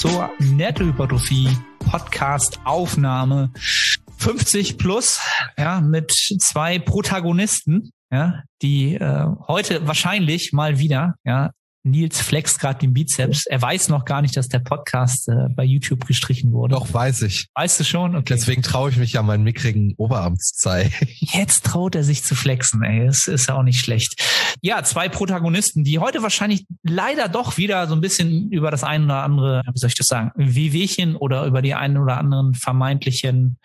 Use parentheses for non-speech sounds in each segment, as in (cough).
zur Nettohypertrophie Podcast Aufnahme 50 plus, ja, mit zwei Protagonisten, ja, die äh, heute wahrscheinlich mal wieder, ja, Nils flext gerade den Bizeps. Er weiß noch gar nicht, dass der Podcast äh, bei YouTube gestrichen wurde. Doch, weiß ich. Weißt du schon? Okay. Deswegen traue ich mich ja, meinen mickrigen Oberarm zu zeigen. (laughs) Jetzt traut er sich zu flexen, ey. Das ist ja auch nicht schlecht. Ja, zwei Protagonisten, die heute wahrscheinlich leider doch wieder so ein bisschen über das ein oder andere, wie soll ich das sagen, Wehwehchen oder über die einen oder anderen vermeintlichen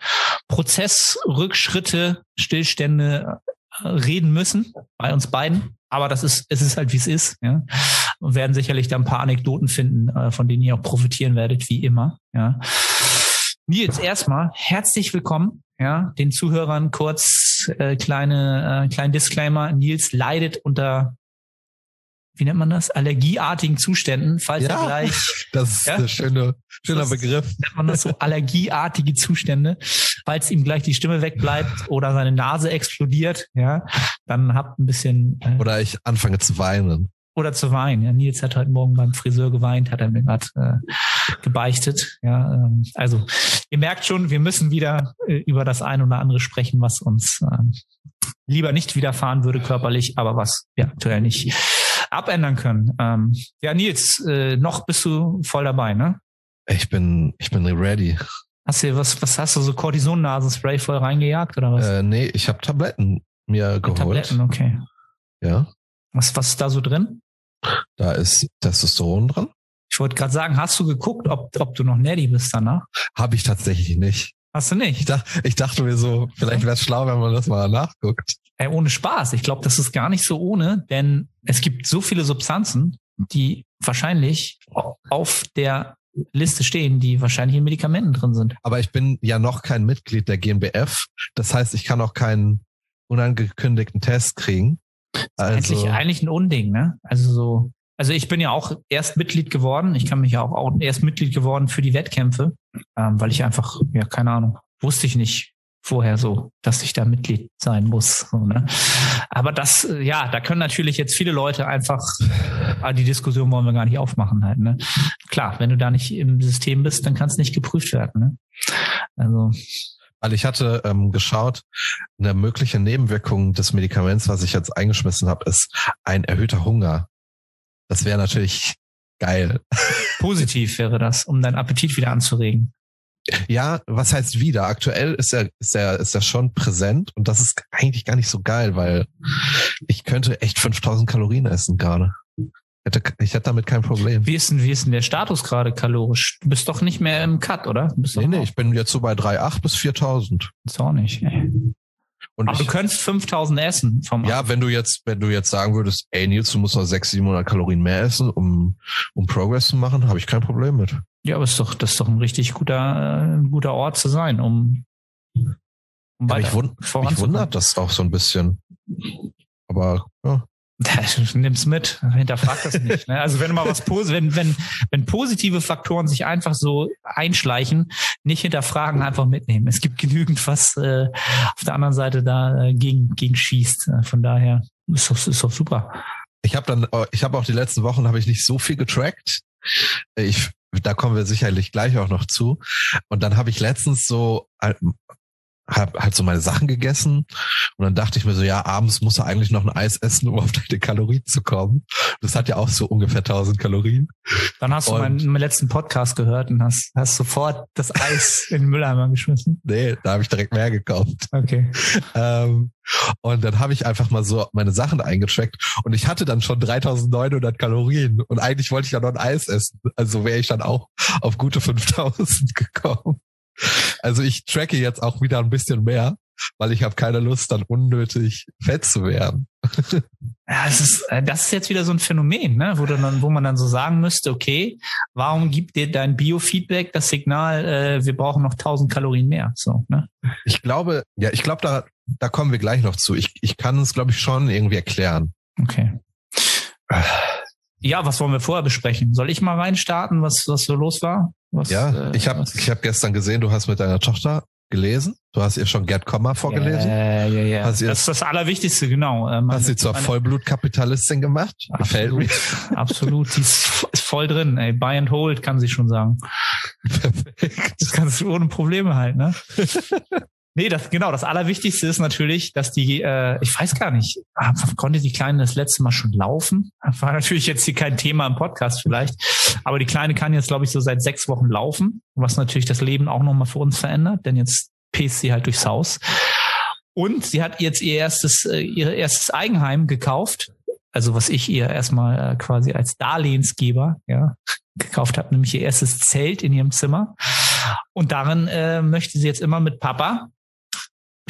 Prozessrückschritte, Stillstände äh, reden müssen bei uns beiden. Aber das ist, es ist halt wie es ist, ja. Und werden sicherlich da ein paar Anekdoten finden, äh, von denen ihr auch profitieren werdet, wie immer, ja. Nils, erstmal herzlich willkommen, ja, den Zuhörern kurz äh, kleine, äh, kleinen Disclaimer. Nils leidet unter wie nennt man das? Allergieartigen Zuständen, falls ja, er gleich. Das ist ja? ein schöner, schöner Begriff. Nennt man das so allergieartige Zustände. Falls ihm gleich die Stimme wegbleibt oder seine Nase explodiert, ja, dann habt ein bisschen. Äh, oder ich anfange zu weinen. Oder zu weinen. Ja, Nils hat heute Morgen beim Friseur geweint, hat er mir gerade äh, gebeichtet. Ja, ähm, also ihr merkt schon, wir müssen wieder äh, über das ein oder andere sprechen, was uns ähm, lieber nicht widerfahren würde körperlich, aber was wir aktuell nicht abändern können. Ähm, ja, Nils, äh, noch bist du voll dabei, ne? Ich bin, ich bin ready. Hast du was, was hast du so Cortison-Nasenspray voll reingejagt oder was? Äh, nee, ich habe Tabletten mir geholt. Tabletten, okay. Ja. Was, was ist da so drin? Da ist Testosteron drin. Ich wollte gerade sagen, hast du geguckt, ob, ob du noch Neddy bist danach? Habe ich tatsächlich nicht. Hast du nicht? Ich, dach, ich dachte mir so, vielleicht wäre es schlau, wenn man das mal nachguckt. Ey, ohne Spaß. Ich glaube, das ist gar nicht so ohne, denn es gibt so viele Substanzen, die wahrscheinlich auf der Liste stehen, die wahrscheinlich in Medikamenten drin sind. Aber ich bin ja noch kein Mitglied der GmbF. Das heißt, ich kann auch keinen unangekündigten Test kriegen. Also eigentlich, eigentlich ein Unding, ne? Also so. Also ich bin ja auch erst Mitglied geworden. Ich kann mich ja auch, auch erst Mitglied geworden für die Wettkämpfe, ähm, weil ich einfach, ja, keine Ahnung, wusste ich nicht, vorher so, dass ich da Mitglied sein muss. So, ne? Aber das, äh, ja, da können natürlich jetzt viele Leute einfach, ah, die Diskussion wollen wir gar nicht aufmachen halt. Ne? Klar, wenn du da nicht im System bist, dann kann es nicht geprüft werden. Ne? Also weil ich hatte ähm, geschaut, eine mögliche Nebenwirkung des Medikaments, was ich jetzt eingeschmissen habe, ist ein erhöhter Hunger. Das wäre natürlich geil. (laughs) Positiv wäre das, um deinen Appetit wieder anzuregen. Ja, was heißt wieder? Aktuell ist er, ist er, ist er schon präsent und das ist eigentlich gar nicht so geil, weil ich könnte echt 5000 Kalorien essen gerade. Ich hätte damit kein Problem. Wie ist denn, wie ist denn der Status gerade kalorisch? Du bist doch nicht mehr im Cut, oder? bist nee, nee, ich bin jetzt so bei 3,8 bis 4000. Ist auch nicht, ey. Und Aber ich, du könntest 5000 essen vom Ja, wenn du jetzt, wenn du jetzt sagen würdest, ey Nils, du musst noch 600, 700 Kalorien mehr essen, um, um Progress zu machen, habe ich kein Problem mit. Ja, aber ist doch, das ist doch ein richtig guter, äh, guter Ort zu sein, um, um ja, mich, wund mich wundert das auch so ein bisschen. Aber ja. (laughs) Nimm's mit, hinterfrag das nicht. Ne? Also wenn mal was wenn, wenn, wenn positive Faktoren sich einfach so einschleichen, nicht hinterfragen, einfach mitnehmen. Es gibt genügend, was äh, auf der anderen Seite da äh, gegen, gegen schießt. Äh, von daher ist doch, ist doch super. Ich habe dann, ich habe auch die letzten Wochen habe ich nicht so viel getrackt. Ich da kommen wir sicherlich gleich auch noch zu. Und dann habe ich letztens so habe halt so meine Sachen gegessen und dann dachte ich mir so, ja, abends muss er eigentlich noch ein Eis essen, um auf deine Kalorien zu kommen. Das hat ja auch so ungefähr 1000 Kalorien. Dann hast du meinen, meinen letzten Podcast gehört und hast, hast sofort das Eis (laughs) in den Mülleimer geschmissen. Nee, da habe ich direkt mehr gekauft. Okay. Ähm, und dann habe ich einfach mal so meine Sachen eingetrackt und ich hatte dann schon 3900 Kalorien und eigentlich wollte ich ja noch ein Eis essen. Also wäre ich dann auch auf gute 5000 (laughs) gekommen. Also ich tracke jetzt auch wieder ein bisschen mehr, weil ich habe keine Lust, dann unnötig fett zu werden. Ja, es ist, äh, das ist jetzt wieder so ein Phänomen, ne? wo, dann, wo man dann so sagen müsste, okay, warum gibt dir dein Biofeedback das Signal, äh, wir brauchen noch 1000 Kalorien mehr? So, ne? Ich glaube, ja, ich glaube, da, da kommen wir gleich noch zu. Ich, ich kann es, glaube ich, schon irgendwie erklären. Okay. Ja, was wollen wir vorher besprechen? Soll ich mal reinstarten, was, was so los war? Was, ja, äh, ich habe ich hab gestern gesehen, du hast mit deiner Tochter gelesen? Du hast ihr schon Gerd Komma vorgelesen? Ja, ja, ja. das ist das Allerwichtigste, genau. Meine, hast sie zur Vollblutkapitalistin gemacht? Gefällt mir. Absolut. Sie ist, ist voll drin, ey. Buy and hold, kann sie schon sagen. (laughs) Perfekt. Das kannst du ohne Probleme halt, ne? (laughs) Nee, das genau. Das Allerwichtigste ist natürlich, dass die, äh, ich weiß gar nicht, ah, konnte die Kleine das letzte Mal schon laufen? War natürlich jetzt hier kein Thema im Podcast vielleicht, aber die Kleine kann jetzt, glaube ich, so seit sechs Wochen laufen, was natürlich das Leben auch nochmal für uns verändert, denn jetzt pest sie halt durchs Haus. Und sie hat jetzt ihr erstes, äh, ihr erstes Eigenheim gekauft. Also was ich ihr erstmal äh, quasi als Darlehensgeber ja, gekauft habe, nämlich ihr erstes Zelt in ihrem Zimmer. Und darin äh, möchte sie jetzt immer mit Papa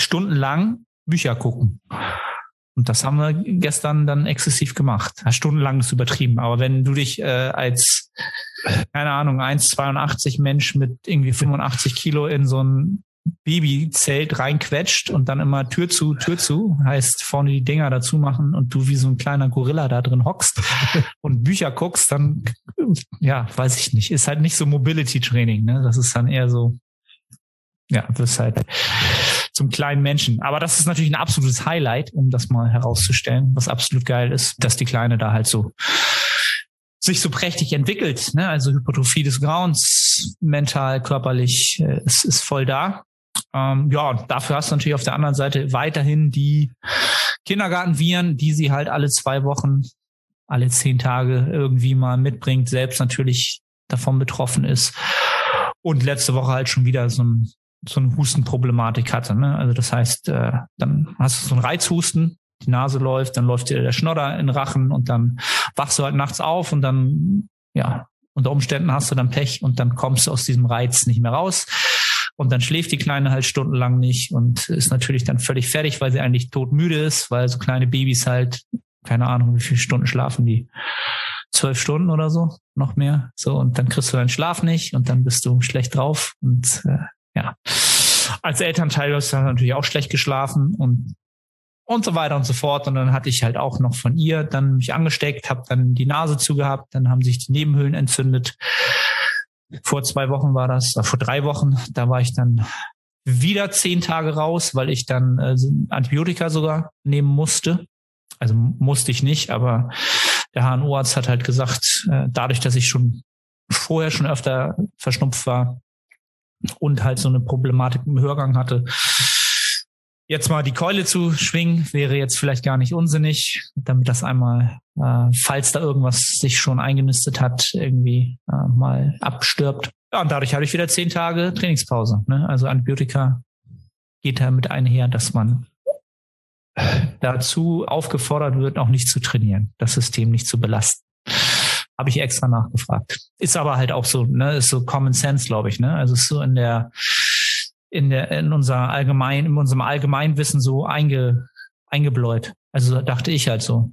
stundenlang Bücher gucken. Und das haben wir gestern dann exzessiv gemacht. Stundenlang ist übertrieben. Aber wenn du dich äh, als, keine Ahnung, 1,82 Mensch mit irgendwie 85 Kilo in so ein Babyzelt reinquetscht und dann immer Tür zu, Tür zu, heißt vorne die Dinger dazu machen und du wie so ein kleiner Gorilla da drin hockst (laughs) und Bücher guckst, dann, ja, weiß ich nicht. Ist halt nicht so Mobility Training, ne? Das ist dann eher so, ja, das ist halt zum kleinen Menschen. Aber das ist natürlich ein absolutes Highlight, um das mal herauszustellen, was absolut geil ist, dass die Kleine da halt so sich so prächtig entwickelt. Ne? Also Hypertrophie des Grauens, mental, körperlich, äh, es ist voll da. Ähm, ja, und dafür hast du natürlich auf der anderen Seite weiterhin die Kindergartenviren, die sie halt alle zwei Wochen, alle zehn Tage irgendwie mal mitbringt, selbst natürlich davon betroffen ist. Und letzte Woche halt schon wieder so ein so eine Hustenproblematik hatte. Ne? Also das heißt, äh, dann hast du so einen Reizhusten, die Nase läuft, dann läuft dir der Schnodder in den Rachen und dann wachst du halt nachts auf und dann, ja, unter Umständen hast du dann Pech und dann kommst du aus diesem Reiz nicht mehr raus. Und dann schläft die Kleine halt stundenlang nicht und ist natürlich dann völlig fertig, weil sie eigentlich todmüde ist, weil so kleine Babys halt, keine Ahnung, wie viele Stunden schlafen die? Zwölf Stunden oder so, noch mehr. So, und dann kriegst du deinen Schlaf nicht und dann bist du schlecht drauf und äh, ja. Als Elternteil hast du natürlich auch schlecht geschlafen und und so weiter und so fort. Und dann hatte ich halt auch noch von ihr dann mich angesteckt, habe dann die Nase zugehabt, dann haben sich die Nebenhöhlen entzündet. Vor zwei Wochen war das, äh, vor drei Wochen, da war ich dann wieder zehn Tage raus, weil ich dann äh, Antibiotika sogar nehmen musste. Also musste ich nicht, aber der HNO-Arzt hat halt gesagt, äh, dadurch, dass ich schon vorher schon öfter verschnupft war, und halt so eine Problematik im Hörgang hatte. Jetzt mal die Keule zu schwingen, wäre jetzt vielleicht gar nicht unsinnig, damit das einmal, äh, falls da irgendwas sich schon eingenistet hat, irgendwie äh, mal abstirbt. Ja, und dadurch habe ich wieder zehn Tage Trainingspause. Ne? Also Antibiotika geht damit einher, dass man dazu aufgefordert wird, auch nicht zu trainieren, das System nicht zu belasten. Habe ich extra nachgefragt. Ist aber halt auch so, ne, ist so Common Sense, glaube ich, ne? Also ist so in der, in der, in unser allgemein, in unserem Allgemeinwissen so einge, eingebläut. Also dachte ich halt so.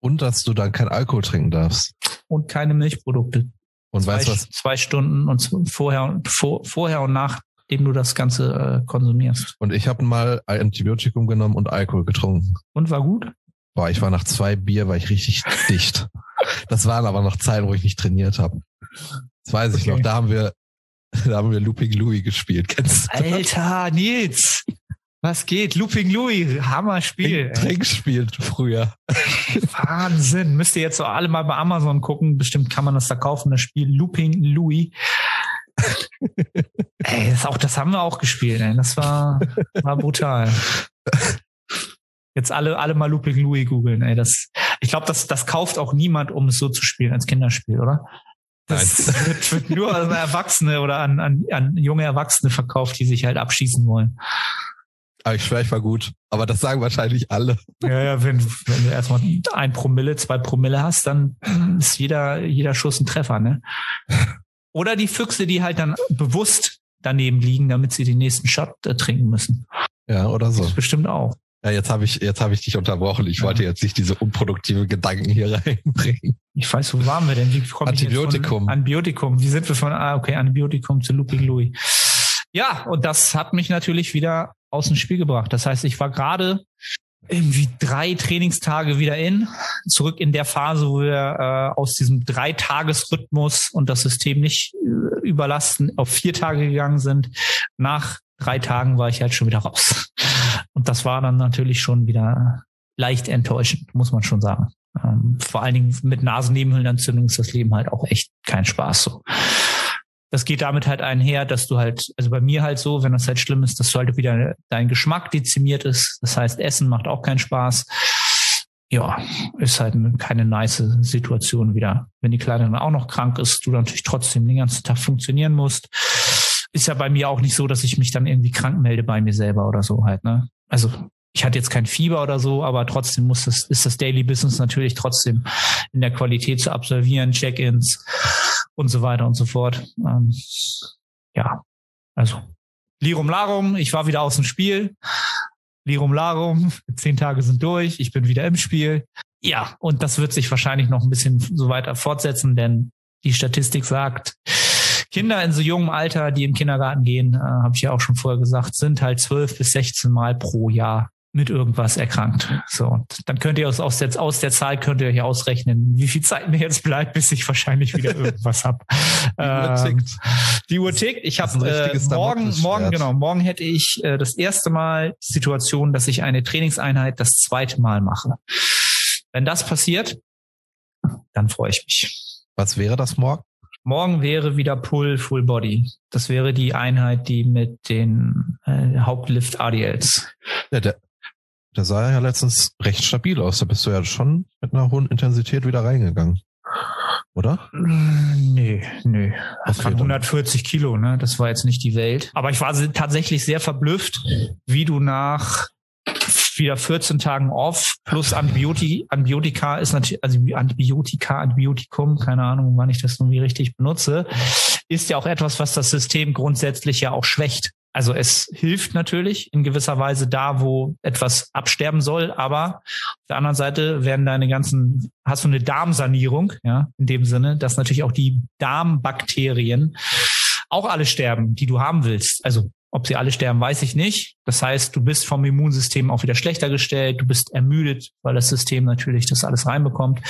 Und dass du dann kein Alkohol trinken darfst. Und keine Milchprodukte. Und zwei, weißt was? Zwei Stunden und vorher, vor, vorher und nachdem du das Ganze äh, konsumierst. Und ich habe mal ein Antibiotikum genommen und Alkohol getrunken. Und war gut? Boah, ich war nach zwei Bier, war ich richtig dicht. Das waren aber noch Zeiten, wo ich nicht trainiert habe. Das weiß ich okay. noch. Da haben wir, da haben wir Looping Louis gespielt. Kennst du? Alter, Nils. Was geht? Looping Louis, Hammer-Spiel. Trinkspiel früher. Wahnsinn. Müsst ihr jetzt so alle mal bei Amazon gucken. Bestimmt kann man das da kaufen, das Spiel Looping Louis. (laughs) ey, das, auch, das haben wir auch gespielt, ey. Das war, war brutal. Jetzt alle, alle mal Looping Louis googeln, ey. Das, ich glaube, das, das kauft auch niemand, um es so zu spielen als Kinderspiel, oder? Das (laughs) wird, wird, nur an Erwachsene oder an, an, an junge Erwachsene verkauft, die sich halt abschießen wollen. Aber ich schwöre, ich war gut. Aber das sagen wahrscheinlich alle. Ja, ja, wenn, wenn du erstmal ein Promille, zwei Promille hast, dann ist jeder, jeder Schuss ein Treffer, ne? Oder die Füchse, die halt dann bewusst daneben liegen, damit sie den nächsten Shot äh, trinken müssen. Ja, oder so. Das bestimmt auch. Ja, jetzt habe ich, jetzt habe ich dich unterbrochen. Ich ja. wollte jetzt nicht diese unproduktive Gedanken hier (laughs) reinbringen. Ich weiß, wo waren wir denn? Wie Antibiotikum. Antibiotikum. Wie sind wir von, ah, okay, Antibiotikum zu Looping Louis. Ja, und das hat mich natürlich wieder aus dem Spiel gebracht. Das heißt, ich war gerade irgendwie drei Trainingstage wieder in, zurück in der Phase, wo wir äh, aus diesem Dreitagesrhythmus und das System nicht äh, überlasten auf vier Tage gegangen sind, nach drei Tagen war ich halt schon wieder raus. Und das war dann natürlich schon wieder leicht enttäuschend, muss man schon sagen. Ähm, vor allen Dingen mit Nasennebenhöhlenentzündung ist das Leben halt auch echt kein Spaß so. Das geht damit halt einher, dass du halt, also bei mir halt so, wenn das halt schlimm ist, dass du halt wieder dein Geschmack dezimiert ist. Das heißt, Essen macht auch keinen Spaß. Ja, ist halt keine nice Situation wieder. Wenn die Kleine dann auch noch krank ist, du natürlich trotzdem den ganzen Tag funktionieren musst. Ist ja bei mir auch nicht so, dass ich mich dann irgendwie krank melde bei mir selber oder so halt, ne? Also ich hatte jetzt kein Fieber oder so, aber trotzdem muss das, ist das Daily Business natürlich trotzdem in der Qualität zu absolvieren, Check-ins und so weiter und so fort. Ähm, ja, also Lirum Larum, ich war wieder aus dem Spiel. Lirum Larum, zehn Tage sind durch, ich bin wieder im Spiel. Ja, und das wird sich wahrscheinlich noch ein bisschen so weiter fortsetzen, denn die Statistik sagt, Kinder in so jungem Alter, die im Kindergarten gehen, äh, habe ich ja auch schon vorher gesagt, sind halt zwölf bis sechzehn Mal pro Jahr mit irgendwas erkrankt. So, und dann könnt ihr aus, aus, der, aus der Zahl könnt ihr euch ausrechnen, wie viel Zeit mir jetzt bleibt, bis ich wahrscheinlich wieder (laughs) irgendwas habe. Die Uhr ähm, tickt. Die Uhr tickt. Ich habe äh, morgen, morgen, genau, morgen hätte ich äh, das erste Mal die Situation, dass ich eine Trainingseinheit das zweite Mal mache. Wenn das passiert, dann freue ich mich. Was wäre das morgen? Morgen wäre wieder Pull Full Body. Das wäre die Einheit, die mit den äh, Hauptlift ADLs. Ja, der, der sah ja letztens recht stabil aus. Da bist du ja schon mit einer hohen Intensität wieder reingegangen. Oder? Nee, nee. Das okay, waren 140 Kilo, ne? Das war jetzt nicht die Welt. Aber ich war tatsächlich sehr verblüfft, wie du nach wieder 14 Tagen off plus Antibiotika, Antibiotika ist natürlich, also Antibiotika, Antibiotikum, keine Ahnung, wann ich das nun wie richtig benutze, ist ja auch etwas, was das System grundsätzlich ja auch schwächt. Also es hilft natürlich in gewisser Weise da, wo etwas absterben soll, aber auf der anderen Seite werden deine ganzen, hast du eine Darmsanierung, ja, in dem Sinne, dass natürlich auch die Darmbakterien auch alle sterben, die du haben willst. Also ob sie alle sterben, weiß ich nicht. Das heißt, du bist vom Immunsystem auch wieder schlechter gestellt, du bist ermüdet, weil das System natürlich das alles reinbekommt.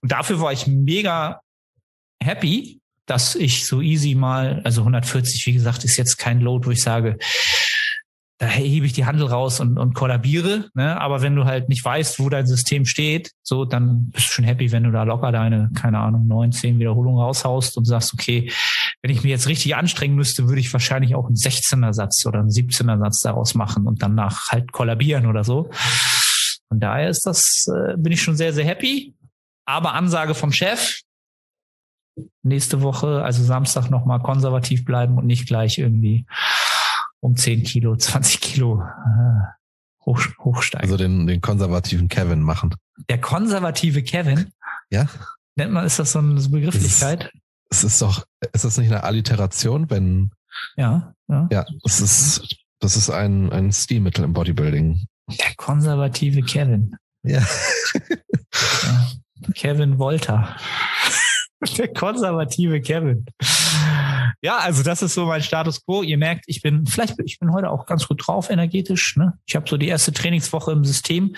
Und dafür war ich mega happy, dass ich so easy mal, also 140, wie gesagt, ist jetzt kein Load, wo ich sage, da hebe ich die Handel raus und, und kollabiere. Ne? Aber wenn du halt nicht weißt, wo dein System steht, so, dann bist du schon happy, wenn du da locker deine, keine Ahnung, neun, zehn Wiederholungen raushaust und sagst, okay, wenn ich mir jetzt richtig anstrengen müsste, würde ich wahrscheinlich auch einen 16er Satz oder einen 17er Satz daraus machen und danach halt kollabieren oder so. Von daher ist das, äh, bin ich schon sehr, sehr happy. Aber Ansage vom Chef, nächste Woche, also Samstag nochmal konservativ bleiben und nicht gleich irgendwie um 10 Kilo, 20 Kilo äh, hoch, hochsteigen. Also den, den konservativen Kevin machen. Der konservative Kevin? Ja. Nennt man, ist das so eine Begrifflichkeit? Es ist doch, ist das nicht eine Alliteration, wenn. Ja, ja. Ja, das ist, das ist ein, ein Stilmittel im Bodybuilding. Der konservative Kevin. Ja. ja. Kevin Wolter. (laughs) Der konservative Kevin. Ja, also das ist so mein Status quo. Ihr merkt, ich bin vielleicht ich bin heute auch ganz gut drauf energetisch. Ne? Ich habe so die erste Trainingswoche im System.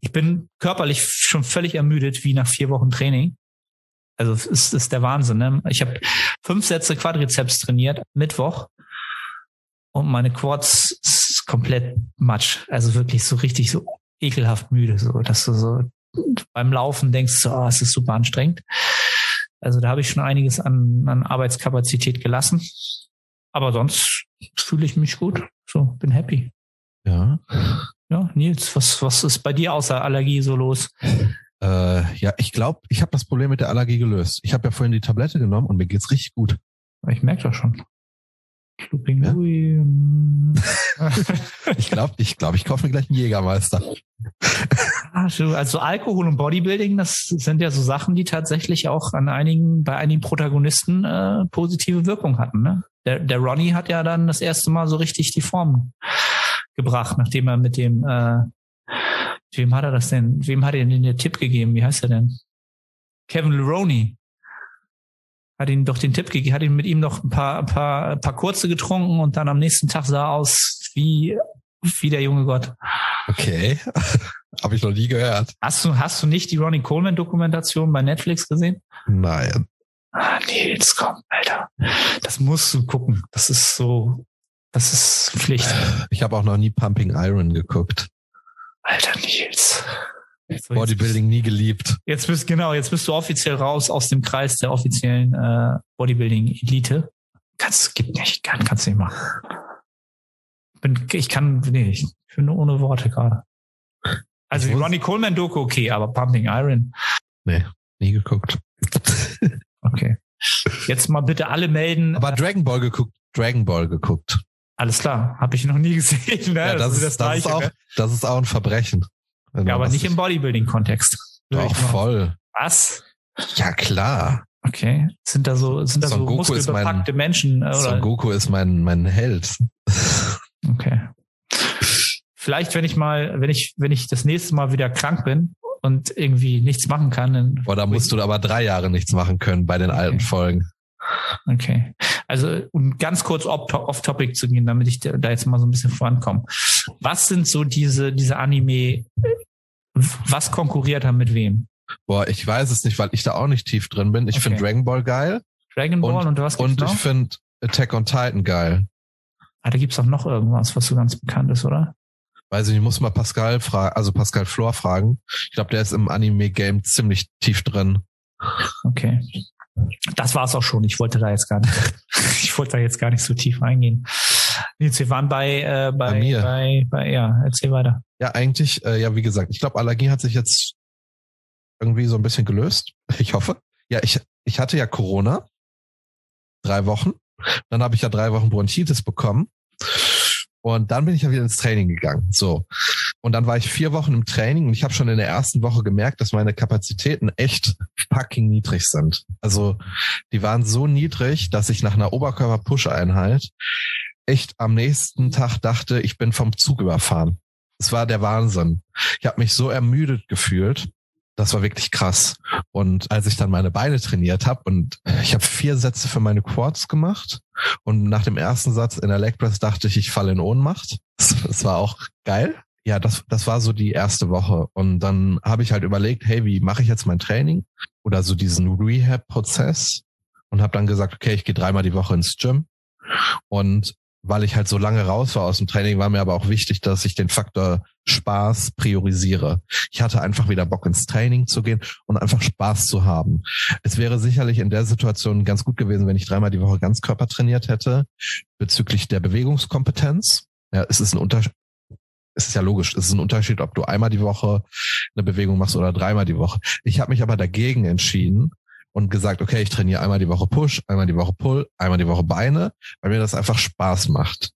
Ich bin körperlich schon völlig ermüdet wie nach vier Wochen Training. Also es ist, ist der Wahnsinn. Ne? Ich habe fünf Sätze Quadrizeps trainiert Mittwoch und meine Quads ist komplett matsch. Also wirklich so richtig so ekelhaft müde, so dass du so beim Laufen denkst, so, oh, es ist super anstrengend. Also da habe ich schon einiges an, an Arbeitskapazität gelassen. Aber sonst fühle ich mich gut. So, bin happy. Ja. Ja, Nils, was, was ist bei dir außer Allergie so los? Äh, ja, ich glaube, ich habe das Problem mit der Allergie gelöst. Ich habe ja vorhin die Tablette genommen und mir geht's richtig gut. Ich merke das schon. Ja? (laughs) ich glaube, ich, glaub, ich kaufe mir gleich einen Jägermeister. Also Alkohol und Bodybuilding, das sind ja so Sachen, die tatsächlich auch an einigen, bei einigen Protagonisten äh, positive Wirkung hatten. Ne? Der, der Ronnie hat ja dann das erste Mal so richtig die Form gebracht, nachdem er mit dem, äh, wem hat er das denn, wem hat er denn den Tipp gegeben? Wie heißt er denn? Kevin Leroney hat ihn doch den Tipp gegeben, hat ihn mit ihm noch ein paar, ein paar, ein paar kurze getrunken und dann am nächsten Tag sah aus wie, wie der junge Gott. Okay. (laughs) Habe ich noch nie gehört. Hast du, hast du nicht die Ronnie Coleman Dokumentation bei Netflix gesehen? Nein. Ah, Nils, komm, Alter. Das musst du gucken. Das ist so Das ist Pflicht. Ich habe auch noch nie Pumping Iron geguckt. Alter Nils. So, Bodybuilding nie geliebt. Jetzt bist genau, jetzt bist du offiziell raus aus dem Kreis der offiziellen äh, Bodybuilding-Elite. Kannst, gibt nicht, kann, kannst nicht machen. Bin, ich kann, nee, ich bin nur ohne Worte gerade. Also die Ronnie Coleman Doku, okay, aber Pumping Iron. Nee, nie geguckt. okay. Jetzt mal bitte alle melden. Aber Dragon Ball geguckt, Dragon Ball geguckt. Alles klar, habe ich noch nie (laughs) gesehen. Ne? Ja, das, das, ist, das, das ist auch, ne? das ist auch ein Verbrechen. Ja, aber nicht im Bodybuilding-Kontext. Doch, voll. Was? Ja, klar. Okay. Sind da so, sind da Son so muskelbepackte Menschen? Oder? Son Goku ist mein, mein Held. (laughs) Okay. Vielleicht, wenn ich mal, wenn ich, wenn ich das nächste Mal wieder krank bin und irgendwie nichts machen kann, dann. Boah, da musst du aber drei Jahre nichts machen können bei den okay. alten Folgen. Okay. Also, um ganz kurz off-topic zu gehen, damit ich da jetzt mal so ein bisschen vorankomme. Was sind so diese, diese Anime, was konkurriert da mit wem? Boah, ich weiß es nicht, weil ich da auch nicht tief drin bin. Ich okay. finde Dragon Ball geil. Dragon Ball und, und was gibt's Und noch? ich finde Attack on Titan geil. Ah, da gibt's auch noch irgendwas, was so ganz bekannt ist, oder? Weiß ich, ich muss mal Pascal fragen, also Pascal Flor fragen. Ich glaube, der ist im Anime-Game ziemlich tief drin. Okay. Das war's auch schon. Ich wollte da jetzt gar nicht, (laughs) ich wollte da jetzt gar nicht so tief eingehen. Nils, wir waren bei, äh, bei, bei, mir. bei, bei, ja, erzähl weiter. Ja, eigentlich, äh, ja, wie gesagt, ich glaube, Allergie hat sich jetzt irgendwie so ein bisschen gelöst. (laughs) Ich hoffe. Ja, ich, ich hatte ja Corona. Drei Wochen. Dann habe ich ja drei Wochen Bronchitis bekommen. Und dann bin ich ja wieder ins Training gegangen. So. Und dann war ich vier Wochen im Training und ich habe schon in der ersten Woche gemerkt, dass meine Kapazitäten echt fucking niedrig sind. Also die waren so niedrig, dass ich nach einer Oberkörper-Push-Einheit echt am nächsten Tag dachte, ich bin vom Zug überfahren. Es war der Wahnsinn. Ich habe mich so ermüdet gefühlt. Das war wirklich krass. Und als ich dann meine Beine trainiert habe und ich habe vier Sätze für meine Quads gemacht und nach dem ersten Satz in der Leg Press dachte ich, ich falle in Ohnmacht. (laughs) Das war auch geil. Ja, das, das war so die erste Woche. Und dann habe ich halt überlegt, hey, wie mache ich jetzt mein Training oder so diesen Rehab-Prozess und habe dann gesagt, okay, ich gehe dreimal die Woche ins Gym und weil ich halt so lange raus war aus dem Training, war mir aber auch wichtig, dass ich den Faktor Spaß priorisiere. Ich hatte einfach wieder Bock ins Training zu gehen und einfach Spaß zu haben. Es wäre sicherlich in der Situation ganz gut gewesen, wenn ich dreimal die Woche Ganzkörper trainiert hätte bezüglich der Bewegungskompetenz. Ja, es ist ein Unterschied. Es ist ja logisch, es ist ein Unterschied, ob du einmal die Woche eine Bewegung machst oder dreimal die Woche. Ich habe mich aber dagegen entschieden, und gesagt, okay, ich trainiere einmal die Woche Push, einmal die Woche Pull, einmal die Woche Beine, weil mir das einfach Spaß macht.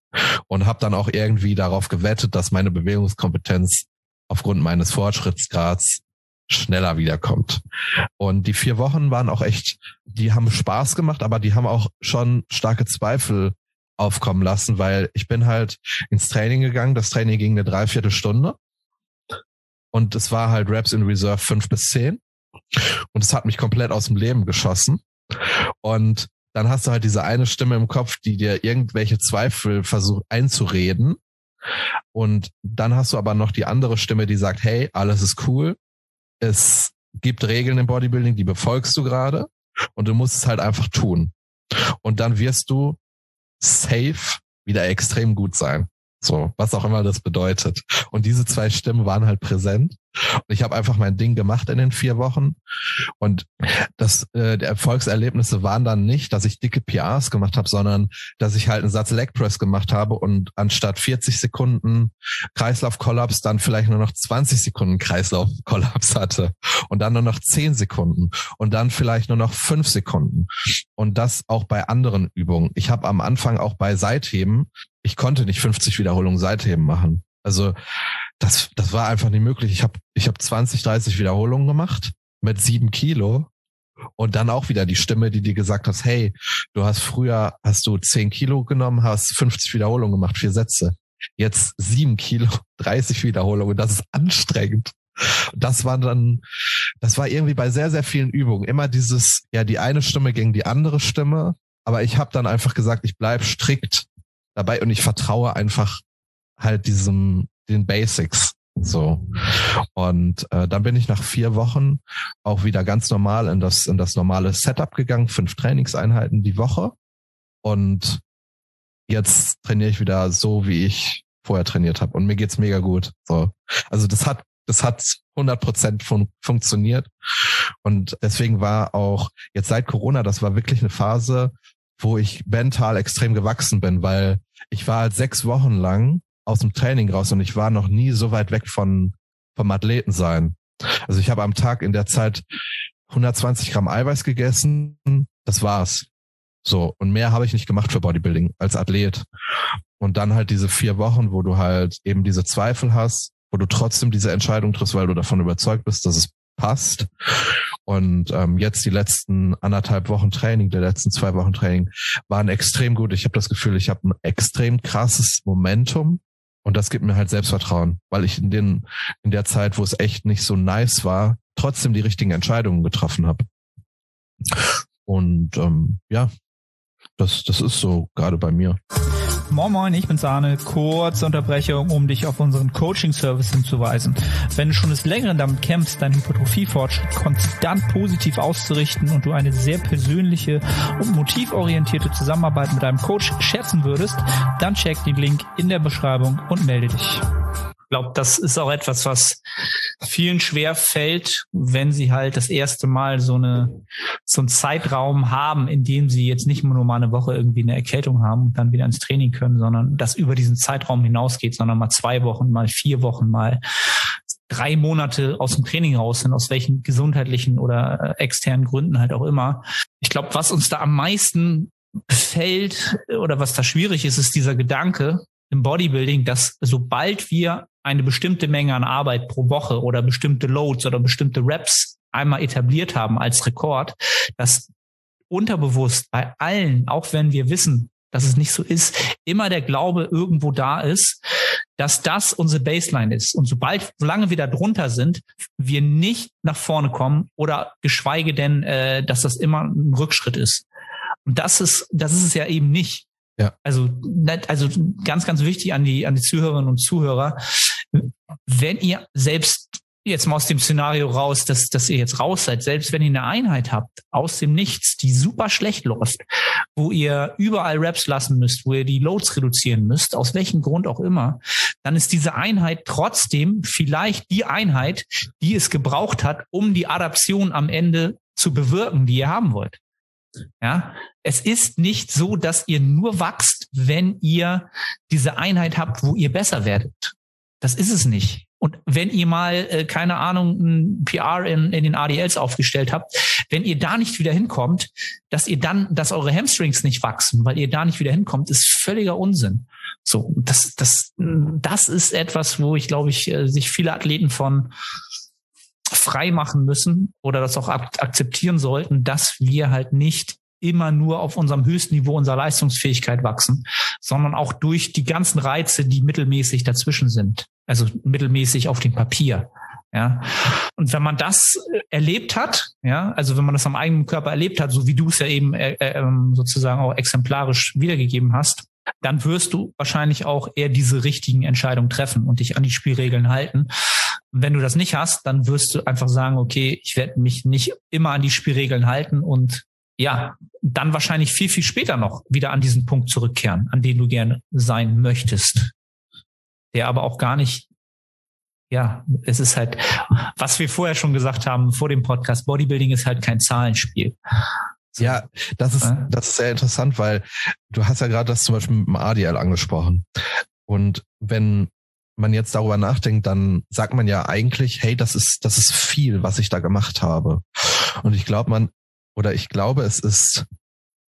Und habe dann auch irgendwie darauf gewettet, dass meine Bewegungskompetenz aufgrund meines Fortschrittsgrads schneller wiederkommt. Und die vier Wochen waren auch echt, die haben Spaß gemacht, aber die haben auch schon starke Zweifel aufkommen lassen, weil ich bin halt ins Training gegangen. Das Training ging eine Dreiviertelstunde. Und es war halt Raps in Reserve fünf bis zehn. Und es hat mich komplett aus dem Leben geschossen. Und dann hast du halt diese eine Stimme im Kopf, die dir irgendwelche Zweifel versucht einzureden. Und dann hast du aber noch die andere Stimme, die sagt, hey, alles ist cool. Es gibt Regeln im Bodybuilding, die befolgst du gerade. Und du musst es halt einfach tun. Und dann wirst du safe wieder extrem gut sein. So, was auch immer das bedeutet. Und diese zwei Stimmen waren halt präsent. Ich habe einfach mein Ding gemacht in den vier Wochen. Und das, äh, die Erfolgserlebnisse waren dann nicht, dass ich dicke PRs gemacht habe, sondern dass ich halt einen Satz Leg Press gemacht habe und anstatt 40 Sekunden Kreislaufkollaps dann vielleicht nur noch 20 Sekunden Kreislaufkollaps hatte. Und dann nur noch 10 Sekunden. Und dann vielleicht nur noch 5 Sekunden. Und das auch bei anderen Übungen. Ich habe am Anfang auch bei Seitheben, ich konnte nicht 50 Wiederholungen Seitheben machen. Also das, das war einfach nicht möglich. Ich habe ich hab 20, 30 Wiederholungen gemacht mit sieben Kilo und dann auch wieder die Stimme, die dir gesagt hat, hey, du hast früher, hast du zehn Kilo genommen, hast 50 Wiederholungen gemacht, vier Sätze. Jetzt sieben Kilo, (laughs) 30 Wiederholungen. Das ist anstrengend. Das war dann, das war irgendwie bei sehr, sehr vielen Übungen immer dieses, ja, die eine Stimme gegen die andere Stimme. Aber ich habe dann einfach gesagt, ich bleib strikt dabei und ich vertraue einfach halt diesem, den Basics. So. Und äh, dann bin ich nach vier Wochen auch wieder ganz normal in das, in das normale Setup gegangen, fünf Trainingseinheiten die Woche. Und jetzt trainiere ich wieder so, wie ich vorher trainiert habe und mir geht's mega gut. So, also das hat das hat 100 Prozent fun funktioniert und deswegen war auch jetzt seit Corona, das war wirklich eine Phase, wo ich mental extrem gewachsen bin, weil ich war halt sechs Wochen lang aus dem Training raus und ich war noch nie so weit weg von vom Athleten sein. Also ich habe am Tag in der Zeit 120 Gramm Eiweiß gegessen, das war's. So, und mehr habe ich nicht gemacht für Bodybuilding als Athlet. Und dann halt diese vier Wochen, wo du halt eben diese Zweifel hast, wo du trotzdem diese Entscheidung triffst, weil du davon überzeugt bist, dass es passt. Und ähm, jetzt die letzten anderthalb Wochen Training, der letzten zwei Wochen Training waren extrem gut. Ich habe das Gefühl, ich habe ein extrem krasses Momentum und das gibt mir halt Selbstvertrauen, weil ich in den in der Zeit, wo es echt nicht so nice war, trotzdem die richtigen Entscheidungen getroffen habe. Und ähm, ja, das, das ist so gerade bei mir. Moin Moin, ich bin Sahne. Kurze Unterbrechung, um dich auf unseren Coaching-Service hinzuweisen. Wenn du schon des Längeren damit kämpfst, deinen Hypertrophie-Fortschritt konstant positiv auszurichten und du eine sehr persönliche und motivorientierte Zusammenarbeit mit deinem Coach schätzen würdest, dann check den Link in der Beschreibung und melde dich glaube, das ist auch etwas, was vielen schwer fällt, wenn sie halt das erste Mal so eine so einen Zeitraum haben, in dem sie jetzt nicht nur mal eine Woche irgendwie eine Erkältung haben und dann wieder ins Training können, sondern das über diesen Zeitraum hinausgeht, sondern mal zwei Wochen, mal vier Wochen, mal drei Monate aus dem Training raus sind, aus welchen gesundheitlichen oder äh, externen Gründen halt auch immer. Ich glaube, was uns da am meisten fällt oder was da schwierig ist, ist dieser Gedanke im Bodybuilding, dass sobald wir eine bestimmte Menge an Arbeit pro Woche oder bestimmte Loads oder bestimmte Reps einmal etabliert haben als Rekord, dass unterbewusst bei allen, auch wenn wir wissen, dass es nicht so ist, immer der Glaube irgendwo da ist, dass das unsere Baseline ist. Und sobald, solange wir da drunter sind, wir nicht nach vorne kommen oder geschweige denn, äh, dass das immer ein Rückschritt ist. Und das ist, das ist es ja eben nicht. Ja. Also, also ganz, ganz wichtig an die, an die Zuhörerinnen und Zuhörer. Wenn ihr selbst jetzt mal aus dem Szenario raus, dass, dass ihr jetzt raus seid, selbst wenn ihr eine Einheit habt aus dem Nichts, die super schlecht läuft, wo ihr überall Raps lassen müsst, wo ihr die Loads reduzieren müsst, aus welchem Grund auch immer, dann ist diese Einheit trotzdem vielleicht die Einheit, die es gebraucht hat, um die Adaption am Ende zu bewirken, die ihr haben wollt. Ja, es ist nicht so, dass ihr nur wachst, wenn ihr diese Einheit habt, wo ihr besser werdet. Das ist es nicht. Und wenn ihr mal, äh, keine Ahnung, ein PR in, in den ADLs aufgestellt habt, wenn ihr da nicht wieder hinkommt, dass ihr dann, dass eure Hamstrings nicht wachsen, weil ihr da nicht wieder hinkommt, ist völliger Unsinn. So, das, das, das ist etwas, wo ich glaube ich, äh, sich viele Athleten von frei machen müssen oder das auch akzeptieren sollten, dass wir halt nicht immer nur auf unserem höchsten Niveau unserer Leistungsfähigkeit wachsen, sondern auch durch die ganzen Reize, die mittelmäßig dazwischen sind. Also mittelmäßig auf dem Papier. Ja. Und wenn man das erlebt hat, ja, also wenn man das am eigenen Körper erlebt hat, so wie du es ja eben äh, äh, ähm, sozusagen auch exemplarisch wiedergegeben hast, dann wirst du wahrscheinlich auch eher diese richtigen Entscheidungen treffen und dich an die Spielregeln halten. Wenn du das nicht hast, dann wirst du einfach sagen, okay, ich werde mich nicht immer an die Spielregeln halten und ja, dann wahrscheinlich viel, viel später noch wieder an diesen Punkt zurückkehren, an den du gerne sein möchtest. Der aber auch gar nicht, ja, es ist halt, was wir vorher schon gesagt haben vor dem Podcast, Bodybuilding ist halt kein Zahlenspiel. Ja, das ist, das ist sehr interessant, weil du hast ja gerade das zum Beispiel mit dem ADL angesprochen. Und wenn man jetzt darüber nachdenkt, dann sagt man ja eigentlich, hey, das ist, das ist viel, was ich da gemacht habe. Und ich glaube, man, oder ich glaube, es ist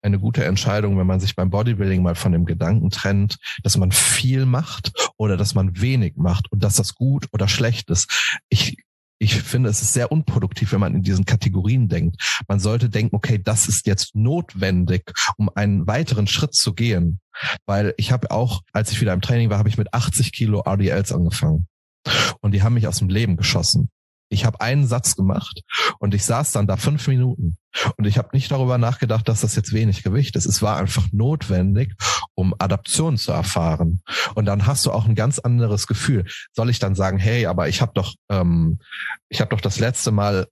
eine gute Entscheidung, wenn man sich beim Bodybuilding mal von dem Gedanken trennt, dass man viel macht oder dass man wenig macht und dass das gut oder schlecht ist. Ich, ich finde, es ist sehr unproduktiv, wenn man in diesen Kategorien denkt. Man sollte denken, okay, das ist jetzt notwendig, um einen weiteren Schritt zu gehen. Weil ich habe auch, als ich wieder im Training war, habe ich mit 80 Kilo RDLs angefangen. Und die haben mich aus dem Leben geschossen. Ich habe einen Satz gemacht und ich saß dann da fünf Minuten und ich habe nicht darüber nachgedacht, dass das jetzt wenig Gewicht ist. Es war einfach notwendig, um Adaption zu erfahren. Und dann hast du auch ein ganz anderes Gefühl. Soll ich dann sagen, hey, aber ich habe doch, ähm, ich habe doch das letzte Mal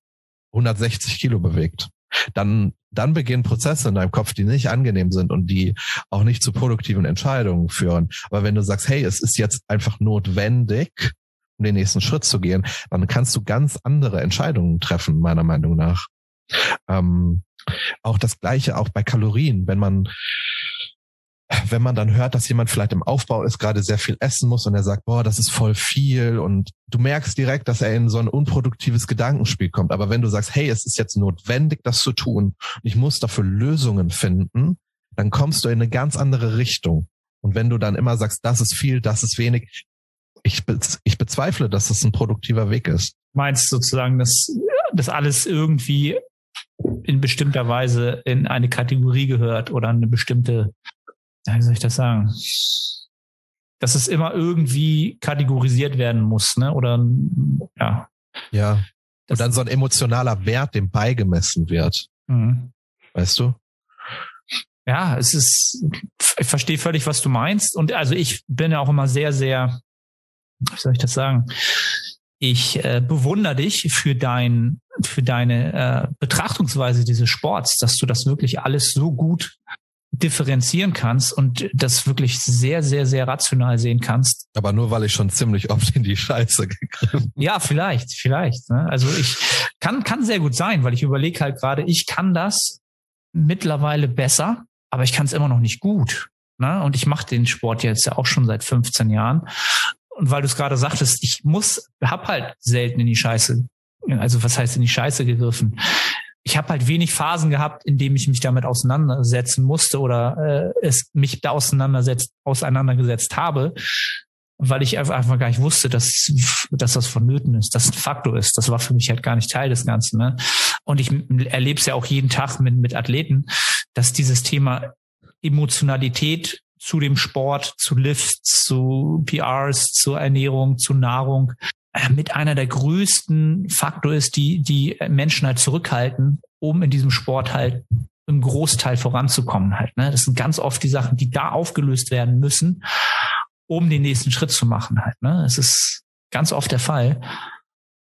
160 Kilo bewegt. dann, dann beginnen Prozesse in deinem Kopf, die nicht angenehm sind und die auch nicht zu produktiven Entscheidungen führen. Aber wenn du sagst, hey, es ist jetzt einfach notwendig, um den nächsten Schritt zu gehen, dann kannst du ganz andere Entscheidungen treffen, meiner Meinung nach. Ähm, auch das Gleiche auch bei Kalorien, wenn man wenn man dann hört, dass jemand vielleicht im Aufbau ist, gerade sehr viel essen muss und er sagt, boah, das ist voll viel und du merkst direkt, dass er in so ein unproduktives Gedankenspiel kommt. Aber wenn du sagst, hey, es ist jetzt notwendig, das zu tun und ich muss dafür Lösungen finden, dann kommst du in eine ganz andere Richtung. Und wenn du dann immer sagst, das ist viel, das ist wenig, ich, be ich bezweifle, dass das ein produktiver Weg ist. Meinst sozusagen, dass das alles irgendwie in bestimmter Weise in eine Kategorie gehört oder eine bestimmte wie soll ich das sagen? Dass es immer irgendwie kategorisiert werden muss, ne? Oder ja. Ja. Und dann so ein emotionaler Wert, dem beigemessen wird. Mhm. Weißt du? Ja, es ist, ich verstehe völlig, was du meinst. Und also ich bin ja auch immer sehr, sehr, wie soll ich das sagen? Ich äh, bewundere dich für dein, für deine äh, Betrachtungsweise dieses Sports, dass du das wirklich alles so gut differenzieren kannst und das wirklich sehr, sehr, sehr rational sehen kannst. Aber nur weil ich schon ziemlich oft in die Scheiße gegriffen. Ja, vielleicht, vielleicht. Ne? Also ich kann, kann sehr gut sein, weil ich überlege halt gerade, ich kann das mittlerweile besser, aber ich kann es immer noch nicht gut. Ne? Und ich mache den Sport jetzt ja auch schon seit 15 Jahren. Und weil du es gerade sagtest, ich muss, hab halt selten in die Scheiße also was heißt in die Scheiße gegriffen? ich habe halt wenig Phasen gehabt, in denen ich mich damit auseinandersetzen musste oder äh, es mich da auseinandersetzt, auseinandergesetzt habe, weil ich einfach gar nicht wusste, dass, dass das vonnöten ist, dass ein Faktor ist. Das war für mich halt gar nicht Teil des Ganzen. Ne? Und ich erlebe es ja auch jeden Tag mit, mit Athleten, dass dieses Thema Emotionalität zu dem Sport, zu Lifts, zu PRs, zur Ernährung, zu Nahrung, äh, mit einer der größten Faktor ist, die die Menschen halt zurückhalten, um in diesem Sport halt im Großteil voranzukommen halt. Ne? Das sind ganz oft die Sachen, die da aufgelöst werden müssen, um den nächsten Schritt zu machen halt. Ne? Es ist ganz oft der Fall.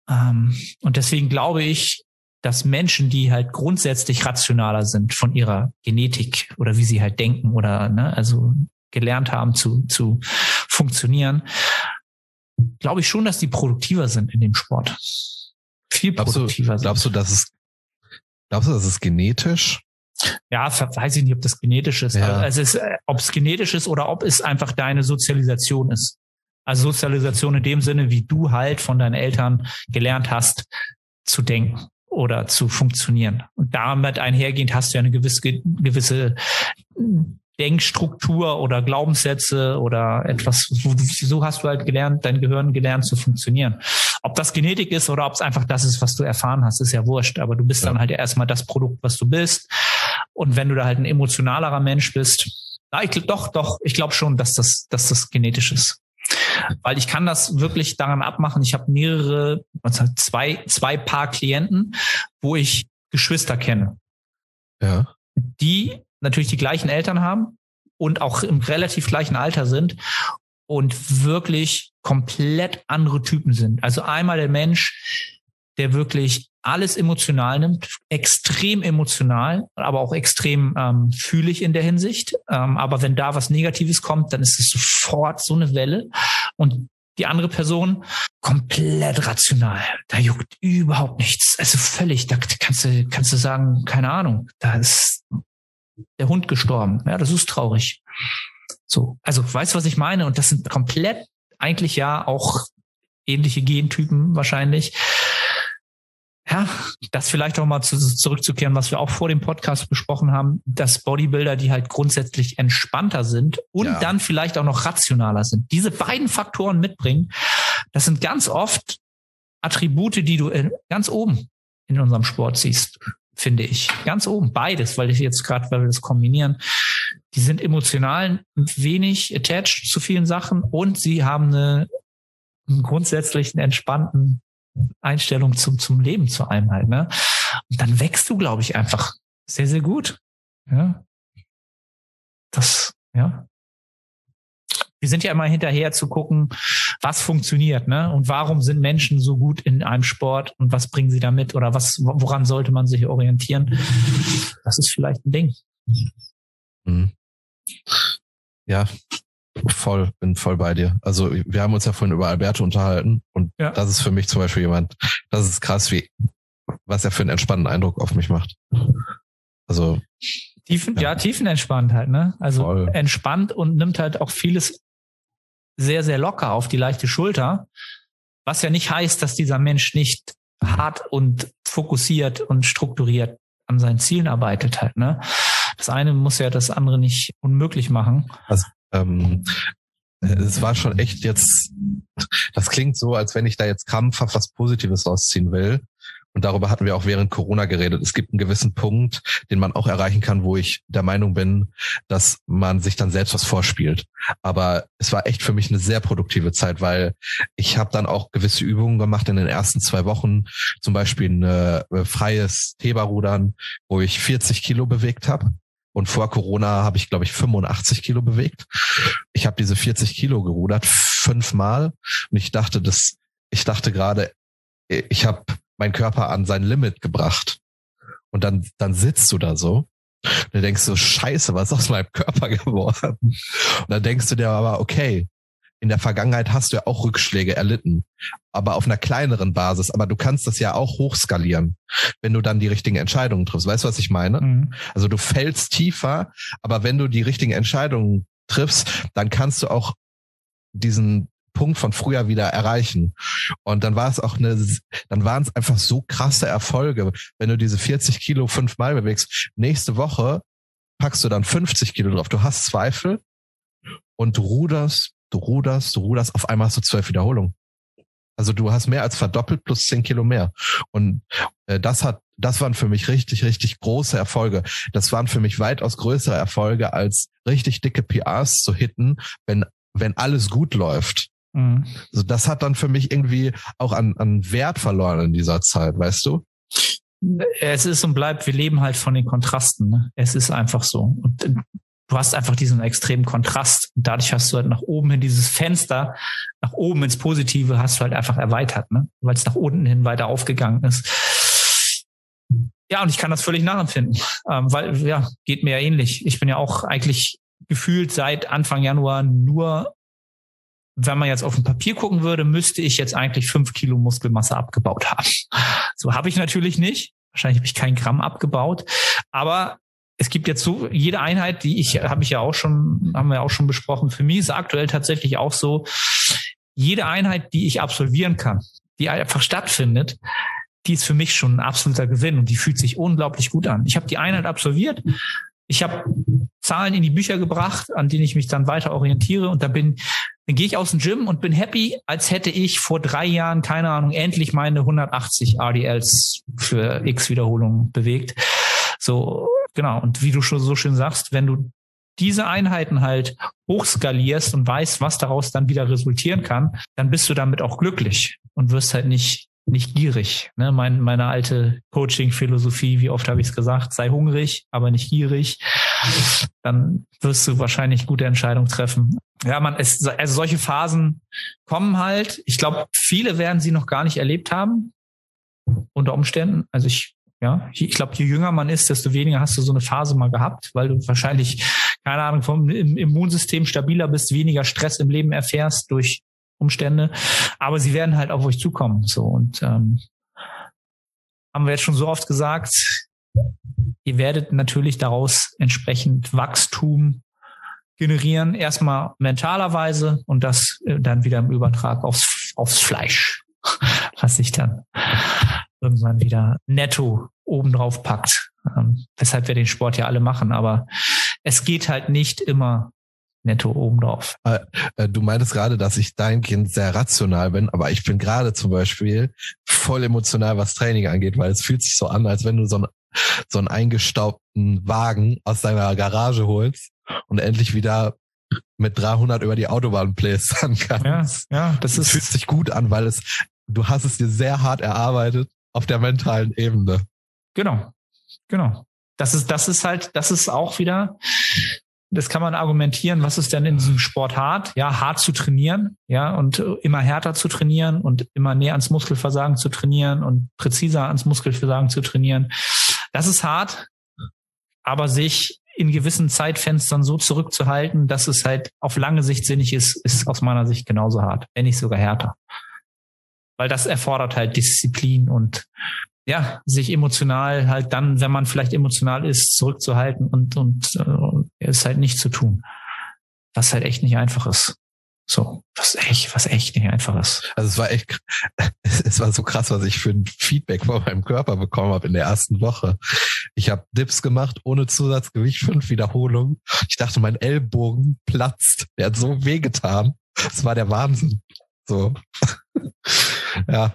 Ähm, und deswegen glaube ich, dass Menschen, die halt grundsätzlich rationaler sind von ihrer Genetik oder wie sie halt denken oder ne, also gelernt haben zu, zu funktionieren, glaube ich schon, dass die produktiver sind in dem Sport. Viel produktiver glaubst du, glaubst du, dass es, glaubst du, dass es genetisch? Ja, weiß ich nicht, ob das genetisch ist. Ja. Also es ist, ob es genetisch ist oder ob es einfach deine Sozialisation ist. Also Sozialisation in dem Sinne, wie du halt von deinen Eltern gelernt hast, zu denken oder zu funktionieren. Und damit einhergehend hast du ja eine gewisse, gewisse Denkstruktur oder Glaubenssätze oder etwas, so hast du halt gelernt, dein Gehirn gelernt zu funktionieren. Ob das Genetik ist oder ob es einfach das ist, was du erfahren hast, ist ja wurscht. Aber du bist ja. dann halt erstmal das Produkt, was du bist. Und wenn du da halt ein emotionalerer Mensch bist, na, ich, doch, doch, ich glaube schon, dass das, dass das genetisch ist. Weil ich kann das wirklich daran abmachen. Ich habe mehrere, also zwei, zwei Paar Klienten, wo ich Geschwister kenne. Ja. Die natürlich die gleichen Eltern haben und auch im relativ gleichen Alter sind und wirklich komplett andere Typen sind. Also einmal der Mensch, der wirklich alles emotional nimmt, extrem emotional, aber auch extrem ähm, fühlig in der Hinsicht. Ähm, aber wenn da was Negatives kommt, dann ist es sofort so eine Welle. Und die andere Person komplett rational. Da juckt überhaupt nichts. Also völlig, da kannst du, kannst du sagen, keine Ahnung, da ist der Hund gestorben. Ja, das ist traurig. So, also weißt du, was ich meine? Und das sind komplett eigentlich ja auch ähnliche Gentypen wahrscheinlich. Ja, das vielleicht auch mal zu, zurückzukehren, was wir auch vor dem Podcast besprochen haben, dass Bodybuilder, die halt grundsätzlich entspannter sind und ja. dann vielleicht auch noch rationaler sind, diese beiden Faktoren mitbringen, das sind ganz oft Attribute, die du ganz oben in unserem Sport siehst finde ich. Ganz oben, beides, weil ich jetzt gerade, weil wir das kombinieren. Die sind emotional wenig attached zu vielen Sachen und sie haben eine, einen grundsätzlichen entspannten Einstellung zum, zum Leben zu einem halt. Ne? Und dann wächst du, glaube ich, einfach sehr, sehr gut. Ja. Das, ja. wir sind ja immer hinterher zu gucken, was funktioniert, ne? Und warum sind Menschen so gut in einem Sport und was bringen sie damit oder was, woran sollte man sich orientieren? Das ist vielleicht ein Ding. Mhm. Ja, voll, bin voll bei dir. Also wir haben uns ja vorhin über Alberto unterhalten und ja. das ist für mich zum Beispiel jemand, das ist krass, wie was er für einen entspannten Eindruck auf mich macht. Also Tiefen, ja. ja, tiefenentspannt halt, ne? Also Voll. entspannt und nimmt halt auch vieles sehr, sehr locker auf die leichte Schulter. Was ja nicht heißt, dass dieser Mensch nicht hart und fokussiert und strukturiert an seinen Zielen arbeitet halt, ne? Das eine muss ja das andere nicht unmöglich machen. Also, ähm, es war schon echt jetzt, das klingt so, als wenn ich da jetzt krampfhaft was Positives rausziehen will. Und darüber hatten wir auch während Corona geredet. Es gibt einen gewissen Punkt, den man auch erreichen kann, wo ich der Meinung bin, dass man sich dann selbst was vorspielt. Aber es war echt für mich eine sehr produktive Zeit, weil ich habe dann auch gewisse Übungen gemacht in den ersten zwei Wochen, zum Beispiel ein äh, freies Theberrudern, wo ich 40 Kilo bewegt habe. Und vor Corona habe ich, glaube ich, 85 Kilo bewegt. Ich habe diese 40 Kilo gerudert, fünfmal. Und ich dachte, das, ich dachte gerade, ich habe mein Körper an sein Limit gebracht. Und dann, dann sitzt du da so. Und dann denkst du, scheiße, was ist aus meinem Körper (laughs) geworden? Und dann denkst du dir aber, okay, in der Vergangenheit hast du ja auch Rückschläge erlitten, aber auf einer kleineren Basis. Aber du kannst das ja auch hochskalieren, wenn du dann die richtigen Entscheidungen triffst. Weißt du, was ich meine? Mhm. Also du fällst tiefer, aber wenn du die richtigen Entscheidungen triffst, dann kannst du auch diesen Punkt von früher wieder erreichen. Und dann war es auch eine, dann waren es einfach so krasse Erfolge. Wenn du diese 40 Kilo fünfmal bewegst, nächste Woche packst du dann 50 Kilo drauf. Du hast Zweifel und ruderst, du ruderst, du ruderst, auf einmal hast du zwölf Wiederholungen. Also du hast mehr als verdoppelt plus zehn Kilo mehr. Und äh, das hat, das waren für mich richtig, richtig große Erfolge. Das waren für mich weitaus größere Erfolge als richtig dicke PRs zu hitten, wenn, wenn alles gut läuft. Mhm. Also das hat dann für mich irgendwie auch an, an Wert verloren in dieser Zeit, weißt du? Es ist und bleibt, wir leben halt von den Kontrasten. Ne? Es ist einfach so. Und äh, du hast einfach diesen extremen Kontrast. Und dadurch hast du halt nach oben hin dieses Fenster, nach oben ins Positive hast du halt einfach erweitert, ne? weil es nach unten hin weiter aufgegangen ist. Ja, und ich kann das völlig nachempfinden, ähm, weil, ja, geht mir ja ähnlich. Ich bin ja auch eigentlich gefühlt seit Anfang Januar nur wenn man jetzt auf dem Papier gucken würde, müsste ich jetzt eigentlich fünf Kilo Muskelmasse abgebaut haben. So habe ich natürlich nicht. Wahrscheinlich habe ich kein Gramm abgebaut. Aber es gibt jetzt so jede Einheit, die ich habe ich ja auch schon, haben wir auch schon besprochen. Für mich ist aktuell tatsächlich auch so, jede Einheit, die ich absolvieren kann, die einfach stattfindet, die ist für mich schon ein absoluter Gewinn und die fühlt sich unglaublich gut an. Ich habe die Einheit absolviert, ich habe Zahlen in die Bücher gebracht, an denen ich mich dann weiter orientiere und da bin, dann gehe ich aus dem Gym und bin happy, als hätte ich vor drei Jahren, keine Ahnung, endlich meine 180 RDLs für X Wiederholungen bewegt. So, genau. Und wie du schon so schön sagst, wenn du diese Einheiten halt hochskalierst und weißt, was daraus dann wieder resultieren kann, dann bist du damit auch glücklich und wirst halt nicht nicht gierig. Ne? Mein, meine alte Coaching-Philosophie, wie oft habe ich es gesagt, sei hungrig, aber nicht gierig. Dann wirst du wahrscheinlich gute Entscheidungen treffen. Ja, man, es, also solche Phasen kommen halt. Ich glaube, viele werden sie noch gar nicht erlebt haben. Unter Umständen. Also ich, ja, ich glaube, je jünger man ist, desto weniger hast du so eine Phase mal gehabt, weil du wahrscheinlich, keine Ahnung, vom Immunsystem stabiler bist, weniger Stress im Leben erfährst durch Umstände. Aber sie werden halt auf euch zukommen. So und ähm, haben wir jetzt schon so oft gesagt, ihr werdet natürlich daraus entsprechend Wachstum generieren. Erstmal mentalerweise und das äh, dann wieder im Übertrag aufs, aufs Fleisch, (laughs) was sich dann irgendwann wieder netto obendrauf packt. Ähm, weshalb wir den Sport ja alle machen. Aber es geht halt nicht immer netto obendrauf. Äh, äh, du meintest gerade, dass ich dahingehend sehr rational bin, aber ich bin gerade zum Beispiel voll emotional, was Training angeht, weil es fühlt sich so an, als wenn du so, ein, so einen eingestaubten Wagen aus deiner Garage holst und endlich wieder mit 300 über die Autobahn plästern kannst. Ja, ja, das, das fühlt sich gut an, weil es du hast es dir sehr hart erarbeitet auf der mentalen Ebene. Genau, genau. Das ist das ist halt das ist auch wieder das kann man argumentieren, was ist denn in diesem Sport hart? Ja, hart zu trainieren, ja, und immer härter zu trainieren und immer näher ans Muskelversagen zu trainieren und präziser ans Muskelversagen zu trainieren. Das ist hart, aber sich in gewissen Zeitfenstern so zurückzuhalten, dass es halt auf lange Sicht sinnig ist, ist aus meiner Sicht genauso hart, wenn nicht sogar härter. Weil das erfordert halt Disziplin und ja, sich emotional halt dann, wenn man vielleicht emotional ist, zurückzuhalten und, und äh, es halt nicht zu tun. Was halt echt nicht einfach ist. So, was echt, was echt nicht einfach ist. Also es war echt, (laughs) es war so krass, was ich für ein Feedback von meinem Körper bekommen habe in der ersten Woche. Ich habe Dips gemacht ohne Zusatzgewicht, fünf Wiederholungen. Ich dachte, mein Ellbogen platzt. Der hat so wehgetan. Das war der Wahnsinn. So. (laughs) ja,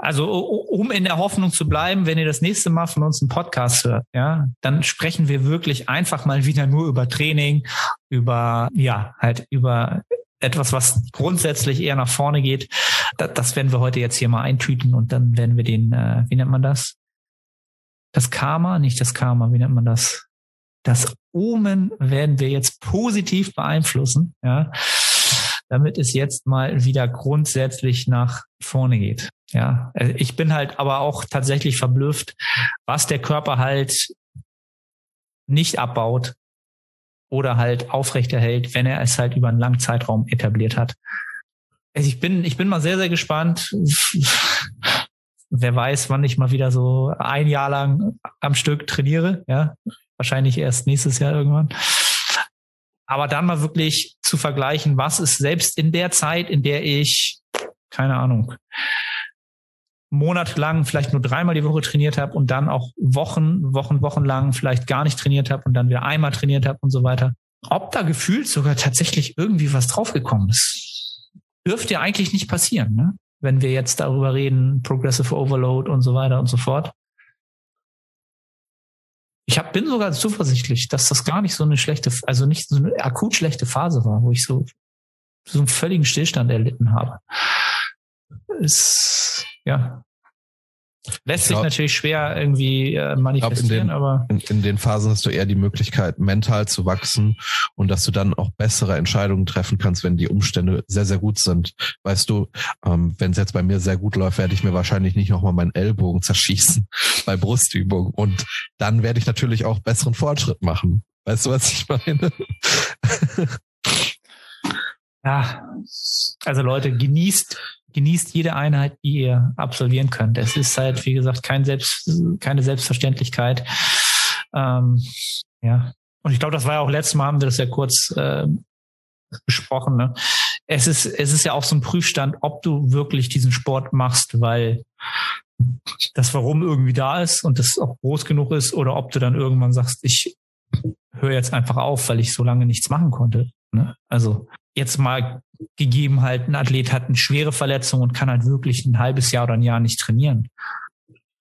also um in der Hoffnung zu bleiben, wenn ihr das nächste Mal von uns einen Podcast hört, ja, dann sprechen wir wirklich einfach mal wieder nur über Training, über ja halt über etwas, was grundsätzlich eher nach vorne geht. Das, das werden wir heute jetzt hier mal eintüten und dann werden wir den, äh, wie nennt man das? Das Karma, nicht das Karma, wie nennt man das? Das Omen werden wir jetzt positiv beeinflussen, ja damit es jetzt mal wieder grundsätzlich nach vorne geht. Ja, äh, ich bin halt aber auch tatsächlich verblüfft, was der Körper halt nicht abbaut oder halt aufrechterhält, wenn er es halt über einen langen Zeitraum etabliert hat. Also ich bin, ich bin mal sehr, sehr gespannt. Wer weiß, wann ich mal wieder so ein Jahr lang am Stück trainiere. Ja, wahrscheinlich erst nächstes Jahr irgendwann. Aber dann mal wirklich zu vergleichen, was ist selbst in der Zeit, in der ich, keine Ahnung, monatelang vielleicht nur dreimal die Woche trainiert habe und dann auch Wochen, Wochen, Wochen lang vielleicht gar nicht trainiert habe und dann wieder einmal trainiert habe und so weiter. Ob da gefühlt sogar tatsächlich irgendwie was draufgekommen ist, dürfte ja eigentlich nicht passieren, ne? wenn wir jetzt darüber reden, Progressive Overload und so weiter und so fort. Ich hab, bin sogar zuversichtlich, dass das gar nicht so eine schlechte, also nicht so eine akut schlechte Phase war, wo ich so, so einen völligen Stillstand erlitten habe. Es, ja, Lässt glaub, sich natürlich schwer irgendwie äh, manifestieren, in den, aber. In, in, den Phasen hast du eher die Möglichkeit, mental zu wachsen und dass du dann auch bessere Entscheidungen treffen kannst, wenn die Umstände sehr, sehr gut sind. Weißt du, ähm, wenn es jetzt bei mir sehr gut läuft, werde ich mir wahrscheinlich nicht nochmal meinen Ellbogen (laughs) zerschießen bei Brustübungen. Und dann werde ich natürlich auch besseren Fortschritt machen. Weißt du, was ich meine? (laughs) ja, also Leute, genießt genießt jede Einheit, die ihr absolvieren könnt. Es ist halt, wie gesagt, kein Selbst, keine Selbstverständlichkeit. Ähm, ja. Und ich glaube, das war ja auch letztes Mal, haben wir das ja kurz äh, besprochen. Ne? Es ist, es ist ja auch so ein Prüfstand, ob du wirklich diesen Sport machst, weil das Warum irgendwie da ist und das auch groß genug ist, oder ob du dann irgendwann sagst, ich höre jetzt einfach auf, weil ich so lange nichts machen konnte. Ne? Also jetzt mal gegeben halt, ein Athlet hat eine schwere Verletzung und kann halt wirklich ein halbes Jahr oder ein Jahr nicht trainieren.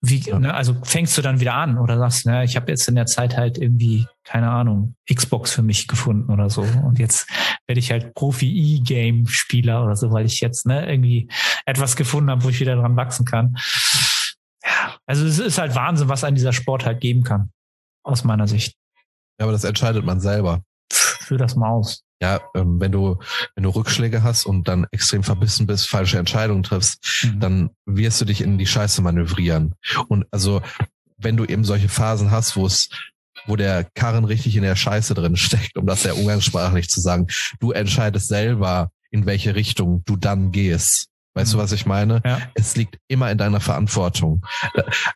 Wie, ja. ne, also fängst du dann wieder an oder sagst, ne, ich habe jetzt in der Zeit halt irgendwie, keine Ahnung, Xbox für mich gefunden oder so. Und jetzt werde ich halt Profi-E-Game-Spieler oder so, weil ich jetzt ne, irgendwie etwas gefunden habe, wo ich wieder dran wachsen kann. Ja, also es ist halt Wahnsinn, was an dieser Sport halt geben kann, aus meiner Sicht. Ja, aber das entscheidet man selber. Für das Maus ja, ähm, wenn du, wenn du Rückschläge hast und dann extrem verbissen bist, falsche Entscheidungen triffst, mhm. dann wirst du dich in die Scheiße manövrieren. Und also, wenn du eben solche Phasen hast, wo es, wo der Karren richtig in der Scheiße drin steckt, um das ja umgangssprachlich zu sagen, du entscheidest selber, in welche Richtung du dann gehst. Weißt mhm. du, was ich meine? Ja. Es liegt immer in deiner Verantwortung.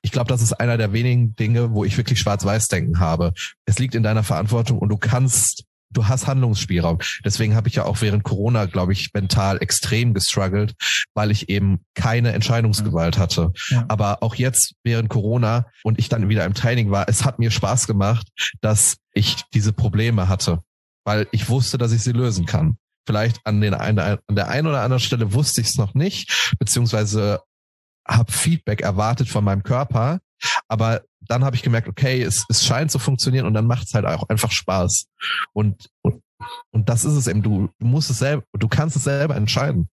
Ich glaube, das ist einer der wenigen Dinge, wo ich wirklich Schwarz-Weiß-Denken habe. Es liegt in deiner Verantwortung und du kannst du hast Handlungsspielraum. Deswegen habe ich ja auch während Corona, glaube ich, mental extrem gestruggelt, weil ich eben keine Entscheidungsgewalt hatte. Ja. Aber auch jetzt während Corona und ich dann wieder im Training war, es hat mir Spaß gemacht, dass ich diese Probleme hatte, weil ich wusste, dass ich sie lösen kann. Vielleicht an, den, an der einen oder anderen Stelle wusste ich es noch nicht, beziehungsweise habe Feedback erwartet von meinem Körper, aber dann habe ich gemerkt, okay, es, es scheint zu funktionieren und dann macht es halt auch einfach Spaß. Und, und, und das ist es eben. Du, du musst es selber, du kannst es selber entscheiden.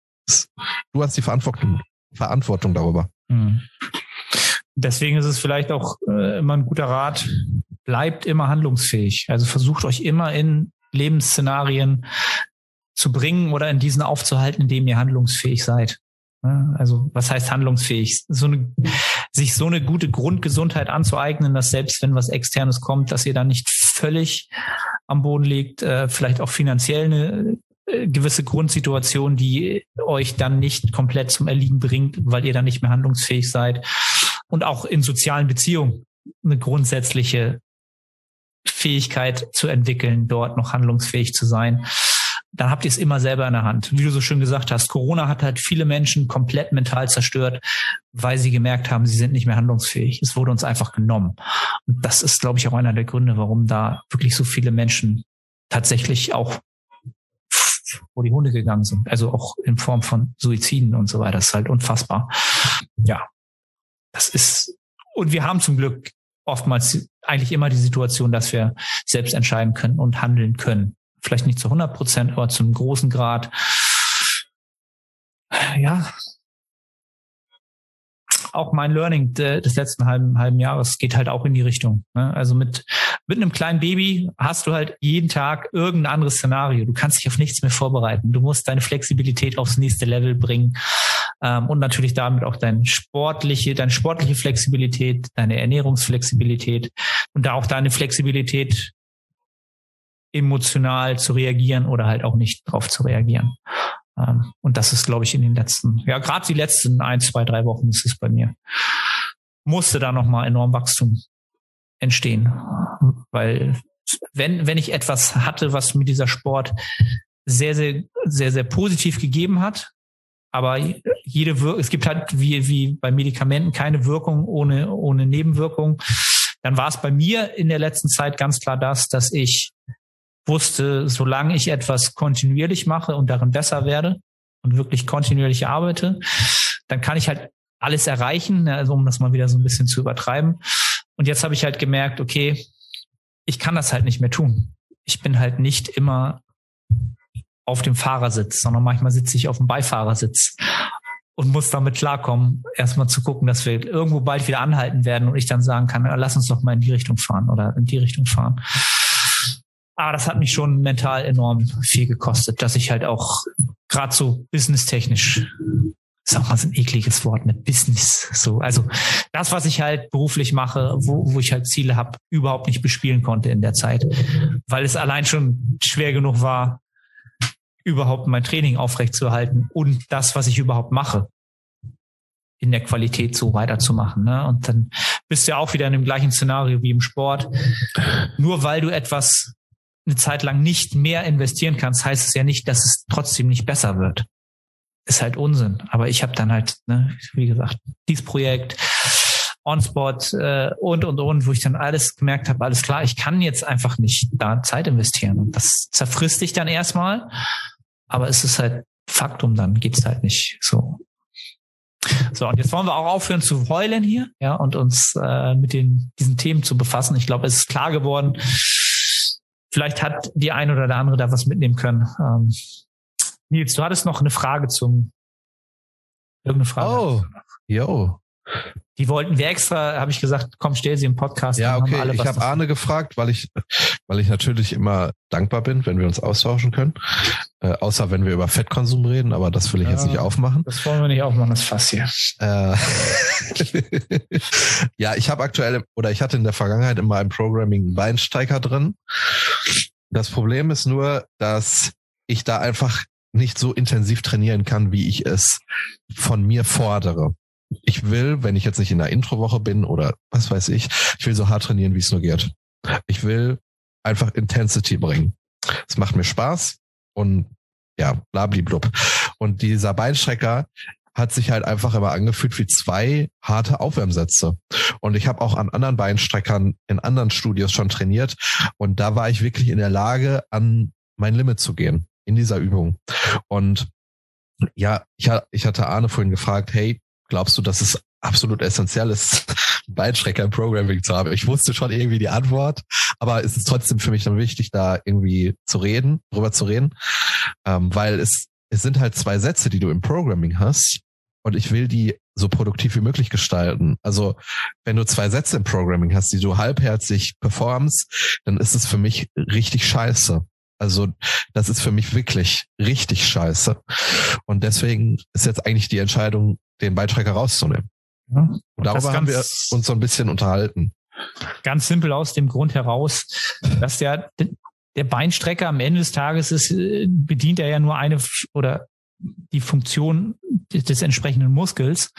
Du hast die Verantwortung, Verantwortung darüber. Mhm. Deswegen ist es vielleicht auch äh, immer ein guter Rat, bleibt immer handlungsfähig. Also versucht euch immer in Lebensszenarien zu bringen oder in diesen aufzuhalten, in dem ihr handlungsfähig seid. Also was heißt handlungsfähig? So eine, sich so eine gute Grundgesundheit anzueignen, dass selbst wenn was Externes kommt, dass ihr da nicht völlig am Boden liegt, äh, vielleicht auch finanziell eine äh, gewisse Grundsituation, die euch dann nicht komplett zum Erliegen bringt, weil ihr dann nicht mehr handlungsfähig seid. Und auch in sozialen Beziehungen eine grundsätzliche Fähigkeit zu entwickeln, dort noch handlungsfähig zu sein dann habt ihr es immer selber in der Hand. Wie du so schön gesagt hast, Corona hat halt viele Menschen komplett mental zerstört, weil sie gemerkt haben, sie sind nicht mehr handlungsfähig. Es wurde uns einfach genommen. Und das ist, glaube ich, auch einer der Gründe, warum da wirklich so viele Menschen tatsächlich auch vor die Hunde gegangen sind. Also auch in Form von Suiziden und so weiter. Das ist halt unfassbar. Ja, das ist, und wir haben zum Glück oftmals eigentlich immer die Situation, dass wir selbst entscheiden können und handeln können vielleicht nicht zu 100 Prozent, aber zum großen Grad. Ja, auch mein Learning des letzten halben, halben Jahres geht halt auch in die Richtung. Ne? Also mit, mit einem kleinen Baby hast du halt jeden Tag irgendein anderes Szenario. Du kannst dich auf nichts mehr vorbereiten. Du musst deine Flexibilität aufs nächste Level bringen ähm, und natürlich damit auch deine sportliche, deine sportliche Flexibilität, deine Ernährungsflexibilität und da auch deine Flexibilität emotional zu reagieren oder halt auch nicht drauf zu reagieren. Ähm, und das ist, glaube ich, in den letzten, ja, gerade die letzten ein, zwei, drei Wochen ist es bei mir. Musste da nochmal enorm Wachstum entstehen. Weil wenn, wenn ich etwas hatte, was mir dieser Sport sehr, sehr, sehr, sehr positiv gegeben hat, aber jede Wirkung, es gibt halt wie, wie bei Medikamenten keine Wirkung ohne, ohne Nebenwirkung. Dann war es bei mir in der letzten Zeit ganz klar das, dass ich wusste, solange ich etwas kontinuierlich mache und darin besser werde und wirklich kontinuierlich arbeite, dann kann ich halt alles erreichen, ne, also um das mal wieder so ein bisschen zu übertreiben. Und jetzt habe ich halt gemerkt, okay, ich kann das halt nicht mehr tun. Ich bin halt nicht immer auf dem Fahrersitz, sondern manchmal sitze ich auf dem Beifahrersitz und muss damit klarkommen, erstmal zu gucken, dass wir irgendwo bald wieder anhalten werden und ich dann sagen kann, lass uns doch mal in die Richtung fahren oder in die Richtung fahren. Aber das hat mich schon mental enorm viel gekostet, dass ich halt auch gerade so businesstechnisch sag mal, so ein ekliges Wort mit Business. So, also das, was ich halt beruflich mache, wo, wo ich halt Ziele habe, überhaupt nicht bespielen konnte in der Zeit, weil es allein schon schwer genug war, überhaupt mein Training aufrechtzuerhalten und das, was ich überhaupt mache, in der Qualität so weiterzumachen. Ne? Und dann bist du ja auch wieder in dem gleichen Szenario wie im Sport. Nur weil du etwas eine Zeit lang nicht mehr investieren kannst, heißt es ja nicht, dass es trotzdem nicht besser wird. Ist halt Unsinn. Aber ich habe dann halt, ne, wie gesagt, dieses Projekt, On-Spot äh, und und und, wo ich dann alles gemerkt habe, alles klar, ich kann jetzt einfach nicht da Zeit investieren. Und das zerfrisst dich dann erstmal, aber es ist halt Faktum, dann geht's halt nicht so. So, und jetzt wollen wir auch aufhören zu heulen hier, ja, und uns äh, mit den, diesen Themen zu befassen. Ich glaube, es ist klar geworden, Vielleicht hat die ein oder der andere da was mitnehmen können. Ähm, Nils, du hattest noch eine Frage zum irgendeine Frage. Oh, yo. Die wollten wir extra, habe ich gesagt, komm, stell sie im Podcast. Ja, okay. Hab ich habe Arne gefragt, weil ich, weil ich natürlich immer dankbar bin, wenn wir uns austauschen können. Äh, außer wenn wir über Fettkonsum reden, aber das will ich ja, jetzt nicht aufmachen. Das wollen wir nicht aufmachen, das Fass hier. Äh, (laughs) ja, ich habe aktuell oder ich hatte in der Vergangenheit immer im Programming einen Beinsteiger drin. Das Problem ist nur, dass ich da einfach nicht so intensiv trainieren kann, wie ich es von mir fordere ich will, wenn ich jetzt nicht in der Introwoche bin oder was weiß ich, ich will so hart trainieren, wie es nur geht. Ich will einfach Intensity bringen. Es macht mir Spaß und ja, blablablub. Und dieser Beinstrecker hat sich halt einfach immer angefühlt wie zwei harte Aufwärmsätze. Und ich habe auch an anderen Beinstreckern in anderen Studios schon trainiert und da war ich wirklich in der Lage, an mein Limit zu gehen in dieser Übung. Und ja, ich, ich hatte Arne vorhin gefragt, hey, glaubst du, dass es absolut essentiell ist, (laughs) Beinstrecker im Programming zu haben? Ich wusste schon irgendwie die Antwort, aber es ist trotzdem für mich dann wichtig, da irgendwie zu reden, drüber zu reden, ähm, weil es, es sind halt zwei Sätze, die du im Programming hast und ich will die so produktiv wie möglich gestalten. Also wenn du zwei Sätze im Programming hast, die du halbherzig performst, dann ist es für mich richtig scheiße. Also das ist für mich wirklich richtig scheiße. Und deswegen ist jetzt eigentlich die Entscheidung, den Beiträger rauszunehmen. Ja, und darüber haben wir uns so ein bisschen unterhalten. Ganz simpel aus dem Grund heraus, dass der, der Beinstrecker am Ende des Tages ist, äh, bedient er ja nur eine oder die Funktion des entsprechenden Muskels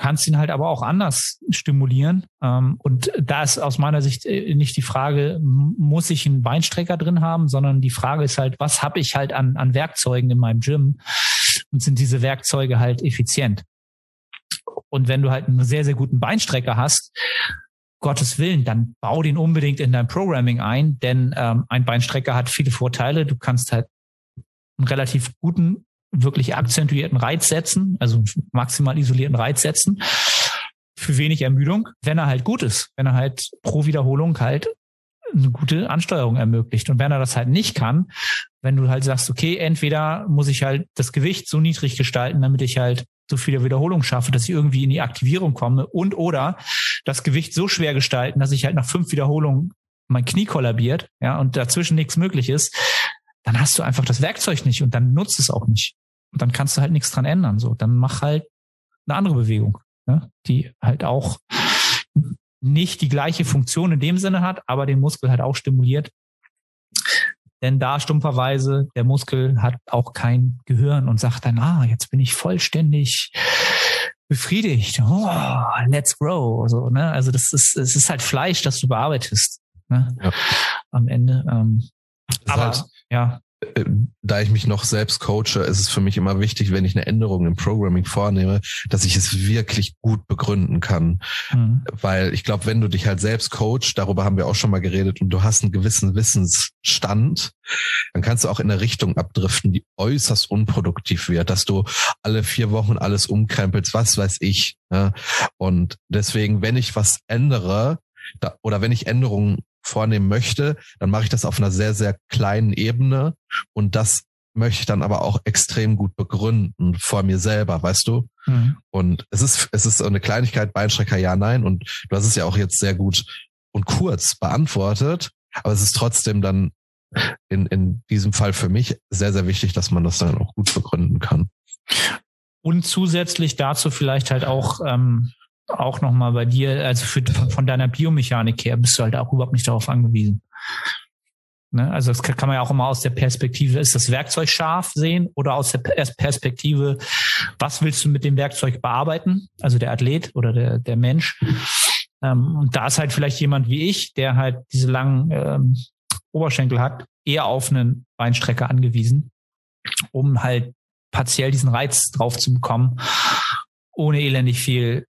kannst ihn halt aber auch anders stimulieren. Ähm, und da ist aus meiner Sicht äh, nicht die Frage, muss ich einen Beinstrecker drin haben, sondern die Frage ist halt, was habe ich halt an, an Werkzeugen in meinem Gym und sind diese Werkzeuge halt effizient? Und wenn du halt einen sehr, sehr guten Beinstrecker hast, Gottes Willen, dann bau den unbedingt in dein Programming ein, denn ähm, ein Beinstrecker hat viele Vorteile. Du kannst halt einen relativ guten wirklich akzentuierten Reiz setzen, also maximal isolierten Reiz setzen, für wenig Ermüdung, wenn er halt gut ist, wenn er halt pro Wiederholung halt eine gute Ansteuerung ermöglicht. Und wenn er das halt nicht kann, wenn du halt sagst, okay, entweder muss ich halt das Gewicht so niedrig gestalten, damit ich halt so viele Wiederholungen schaffe, dass ich irgendwie in die Aktivierung komme und oder das Gewicht so schwer gestalten, dass ich halt nach fünf Wiederholungen mein Knie kollabiert, ja, und dazwischen nichts möglich ist, dann hast du einfach das Werkzeug nicht und dann nutzt es auch nicht. Und dann kannst du halt nichts dran ändern. So, dann mach halt eine andere Bewegung, ne? die halt auch nicht die gleiche Funktion in dem Sinne hat, aber den Muskel halt auch stimuliert. Denn da stumpferweise, der Muskel hat auch kein Gehirn und sagt dann, ah, jetzt bin ich vollständig befriedigt. Oh, let's grow. So, ne? Also das ist, es ist halt Fleisch, das du bearbeitest. Ne? Ja. Am Ende. Ähm, aber halt, ja. Da ich mich noch selbst coache, ist es für mich immer wichtig, wenn ich eine Änderung im Programming vornehme, dass ich es wirklich gut begründen kann. Mhm. Weil ich glaube, wenn du dich halt selbst coach, darüber haben wir auch schon mal geredet, und du hast einen gewissen Wissensstand, dann kannst du auch in eine Richtung abdriften, die äußerst unproduktiv wird, dass du alle vier Wochen alles umkrempelst, was weiß ich. Ja? Und deswegen, wenn ich was ändere, da, oder wenn ich Änderungen vornehmen möchte, dann mache ich das auf einer sehr, sehr kleinen Ebene und das möchte ich dann aber auch extrem gut begründen vor mir selber, weißt du? Mhm. Und es ist, es ist so eine Kleinigkeit, Beinstrecker, ja, nein. Und du hast es ja auch jetzt sehr gut und kurz beantwortet, aber es ist trotzdem dann in, in diesem Fall für mich sehr, sehr wichtig, dass man das dann auch gut begründen kann. Und zusätzlich dazu vielleicht halt auch ähm, auch nochmal bei dir, also für, von deiner Biomechanik her, bist du halt auch überhaupt nicht darauf angewiesen. Ne? Also das kann man ja auch immer aus der Perspektive, ist das Werkzeug scharf sehen oder aus der Perspektive, was willst du mit dem Werkzeug bearbeiten? Also der Athlet oder der, der Mensch. Ähm, und da ist halt vielleicht jemand wie ich, der halt diese langen ähm, Oberschenkel hat, eher auf einen Beinstrecker angewiesen, um halt partiell diesen Reiz drauf zu bekommen, ohne elendig viel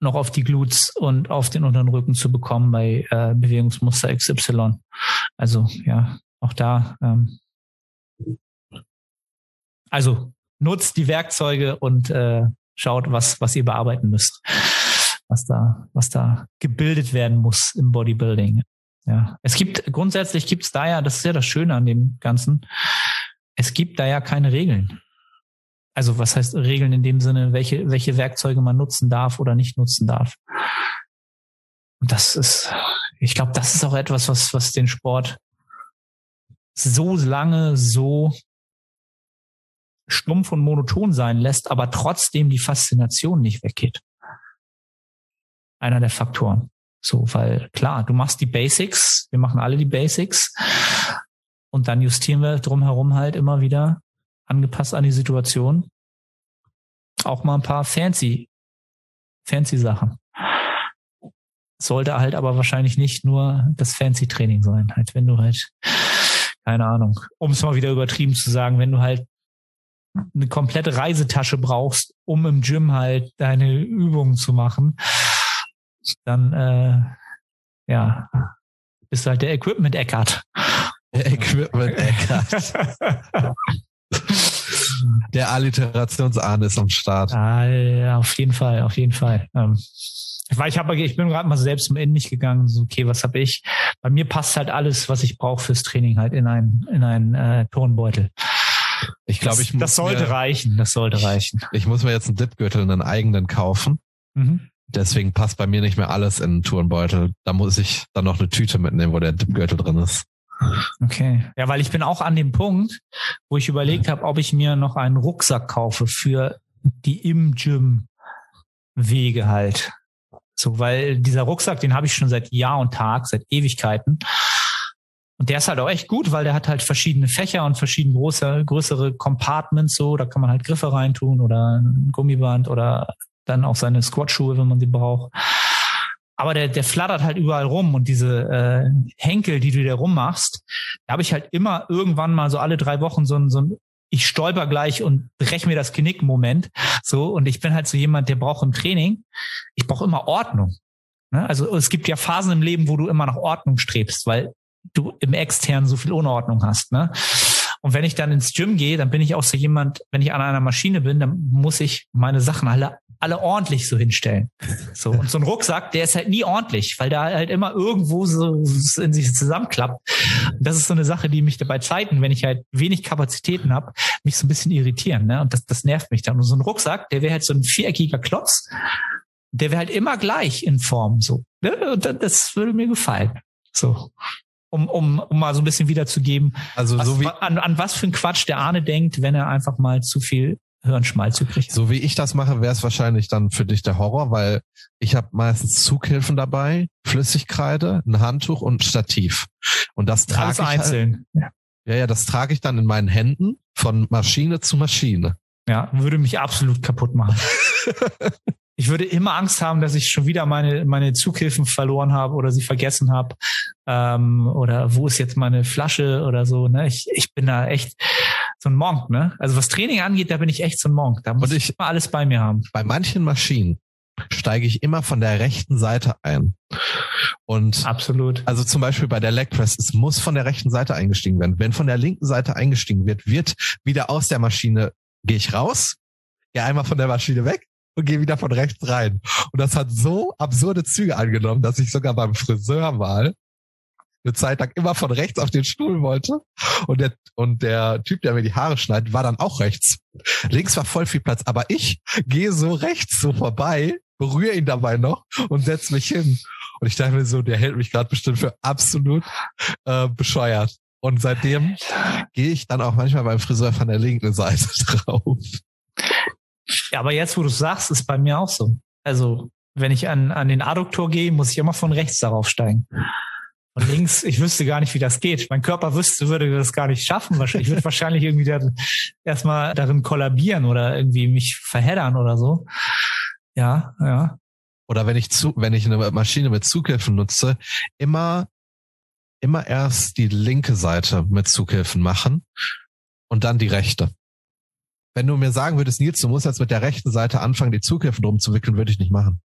noch auf die Glutes und auf den unteren Rücken zu bekommen bei äh, Bewegungsmuster XY. Also ja, auch da. Ähm, also nutzt die Werkzeuge und äh, schaut, was, was ihr bearbeiten müsst, was da, was da gebildet werden muss im Bodybuilding. Ja, es gibt grundsätzlich gibt es da ja, das ist ja das Schöne an dem Ganzen. Es gibt da ja keine Regeln also was heißt Regeln in dem Sinne, welche, welche Werkzeuge man nutzen darf oder nicht nutzen darf. Und das ist, ich glaube, das ist auch etwas, was, was den Sport so lange so stumpf und monoton sein lässt, aber trotzdem die Faszination nicht weggeht. Einer der Faktoren. So, weil klar, du machst die Basics, wir machen alle die Basics und dann justieren wir drumherum halt immer wieder angepasst an die Situation. Auch mal ein paar fancy, fancy Sachen. Sollte halt aber wahrscheinlich nicht nur das fancy Training sein. Halt, wenn du halt, keine Ahnung, um es mal wieder übertrieben zu sagen, wenn du halt eine komplette Reisetasche brauchst, um im Gym halt deine Übungen zu machen, dann äh, ja, bist du halt der Equipment Eckart. Der Equipment Eckart. (laughs) (laughs) Der Alliterationsahn ist am Start. Ah, ja, auf jeden Fall, auf jeden Fall. Ähm, weil ich habe, ich bin gerade mal selbst Ende nicht gegangen. So, okay, was habe ich? Bei mir passt halt alles, was ich brauche fürs Training, halt in einen in einen äh, Turnbeutel. Ich glaube, ich muss das sollte mir, reichen. Das sollte reichen. Ich muss mir jetzt einen Dipgürtel, einen eigenen kaufen. Mhm. Deswegen passt bei mir nicht mehr alles in einen Turnbeutel. Da muss ich dann noch eine Tüte mitnehmen, wo der Dipgürtel drin ist. Okay. Ja, weil ich bin auch an dem Punkt, wo ich überlegt habe, ob ich mir noch einen Rucksack kaufe für die im Gym Wege halt. So, weil dieser Rucksack, den habe ich schon seit Jahr und Tag, seit Ewigkeiten. Und der ist halt auch echt gut, weil der hat halt verschiedene Fächer und verschiedene große, größere Compartments so. Da kann man halt Griffe reintun oder ein Gummiband oder dann auch seine Squatschuhe, wenn man sie braucht. Aber der, der flattert halt überall rum und diese äh, Henkel, die du da rummachst, da habe ich halt immer irgendwann mal so alle drei Wochen so ein, so ein ich stolper gleich und brech mir das Knick Moment. So, und ich bin halt so jemand, der braucht im Training, ich brauche immer Ordnung. Ne? Also es gibt ja Phasen im Leben, wo du immer nach Ordnung strebst, weil du im externen so viel Unordnung hast. Ne? Und wenn ich dann ins Gym gehe, dann bin ich auch so jemand, wenn ich an einer Maschine bin, dann muss ich meine Sachen alle alle ordentlich so hinstellen. So und so ein Rucksack, der ist halt nie ordentlich, weil der halt immer irgendwo so in sich zusammenklappt. Und das ist so eine Sache, die mich dabei Zeiten, wenn ich halt wenig Kapazitäten habe, mich so ein bisschen irritieren. Ne? Und das, das nervt mich dann. Und so ein Rucksack, der wäre halt so ein viereckiger Klotz, der wäre halt immer gleich in Form. So, ne? Und das würde mir gefallen. So um, um, um mal so ein bisschen wiederzugeben, also was, so wie, an, an was für ein Quatsch der Arne denkt, wenn er einfach mal zu viel Hirnschmalz hat. So wie ich das mache, wäre es wahrscheinlich dann für dich der Horror, weil ich habe meistens Zughilfen dabei, Flüssigkreide, ein Handtuch und ein Stativ. Und das trage ich halt einzeln. Halt, ja, ja, das trage ich dann in meinen Händen von Maschine zu Maschine. Ja, würde mich absolut kaputt machen. (laughs) ich würde immer Angst haben, dass ich schon wieder meine, meine Zughilfen verloren habe oder sie vergessen habe. Ähm, oder wo ist jetzt meine Flasche oder so. Ne? Ich, ich bin da echt so ein Monk. Ne? Also was Training angeht, da bin ich echt so ein Monk. Da muss Und ich immer alles bei mir haben. Bei manchen Maschinen steige ich immer von der rechten Seite ein. Und absolut. Also zum Beispiel bei der Leg Press, es muss von der rechten Seite eingestiegen werden. Wenn von der linken Seite eingestiegen wird, wird wieder aus der Maschine, gehe ich raus, gehe einmal von der Maschine weg und gehe wieder von rechts rein. Und das hat so absurde Züge angenommen, dass ich sogar beim Friseur mal eine Zeit lang immer von rechts auf den Stuhl wollte. Und der, und der Typ, der mir die Haare schneidet, war dann auch rechts. Links war voll viel Platz, aber ich gehe so rechts so vorbei, berühre ihn dabei noch und setze mich hin. Und ich dachte mir so, der hält mich gerade bestimmt für absolut äh, bescheuert. Und seitdem gehe ich dann auch manchmal beim Friseur von der linken Seite (laughs) drauf. Ja, aber jetzt, wo du sagst, ist bei mir auch so. Also, wenn ich an, an den Adduktor gehe, muss ich immer von rechts darauf steigen. Und links, ich wüsste gar nicht, wie das geht. Mein Körper wüsste, würde das gar nicht schaffen. Ich würde wahrscheinlich irgendwie erstmal darin kollabieren oder irgendwie mich verheddern oder so. Ja, ja. Oder wenn ich zu, wenn ich eine Maschine mit Zughilfen nutze, immer, immer erst die linke Seite mit Zughilfen machen und dann die rechte. Wenn du mir sagen würdest, Nils, du musst jetzt mit der rechten Seite anfangen, die Zughilfen drum zu wickeln, würde ich nicht machen.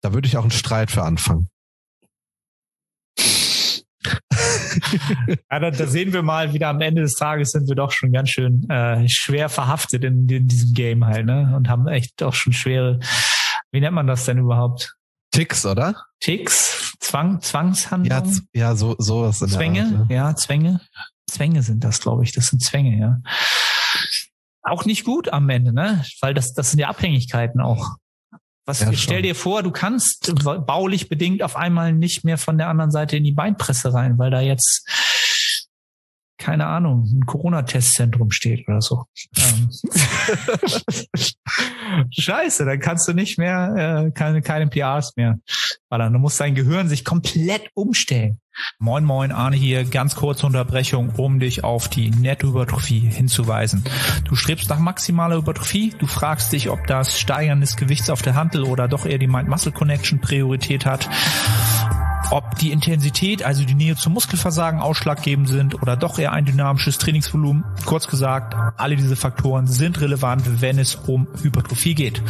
Da würde ich auch einen Streit für anfangen. ja, da, da, sehen wir mal, wieder am Ende des Tages sind wir doch schon ganz schön äh, schwer verhaftet in, in, diesem Game halt, ne? Und haben echt doch schon schwere, wie nennt man das denn überhaupt? Ticks, oder? Ticks, Zwang, Zwangshandlung. Ja, ja, so sowas. Zwänge, Art, ja. ja, Zwänge. Zwänge sind das, glaube ich. Das sind Zwänge, ja auch nicht gut am Ende, ne? Weil das, das sind ja Abhängigkeiten auch. Was, ja, stell dir vor, du kannst baulich bedingt auf einmal nicht mehr von der anderen Seite in die Beinpresse rein, weil da jetzt keine Ahnung, ein Corona-Testzentrum steht oder so. Ähm. (laughs) Scheiße, dann kannst du nicht mehr, äh, keine, keine PRs mehr ballern. Du musst dein Gehirn sich komplett umstellen. Moin Moin, Arne hier. Ganz kurze Unterbrechung, um dich auf die Nettohypertrophie hinzuweisen. Du strebst nach maximaler Hypertrophie. Du fragst dich, ob das Steigern des Gewichts auf der Handel oder doch eher die Mind-Muscle-Connection Priorität hat ob die Intensität, also die Nähe zum Muskelversagen ausschlaggebend sind oder doch eher ein dynamisches Trainingsvolumen. Kurz gesagt, alle diese Faktoren sind relevant, wenn es um Hypertrophie geht.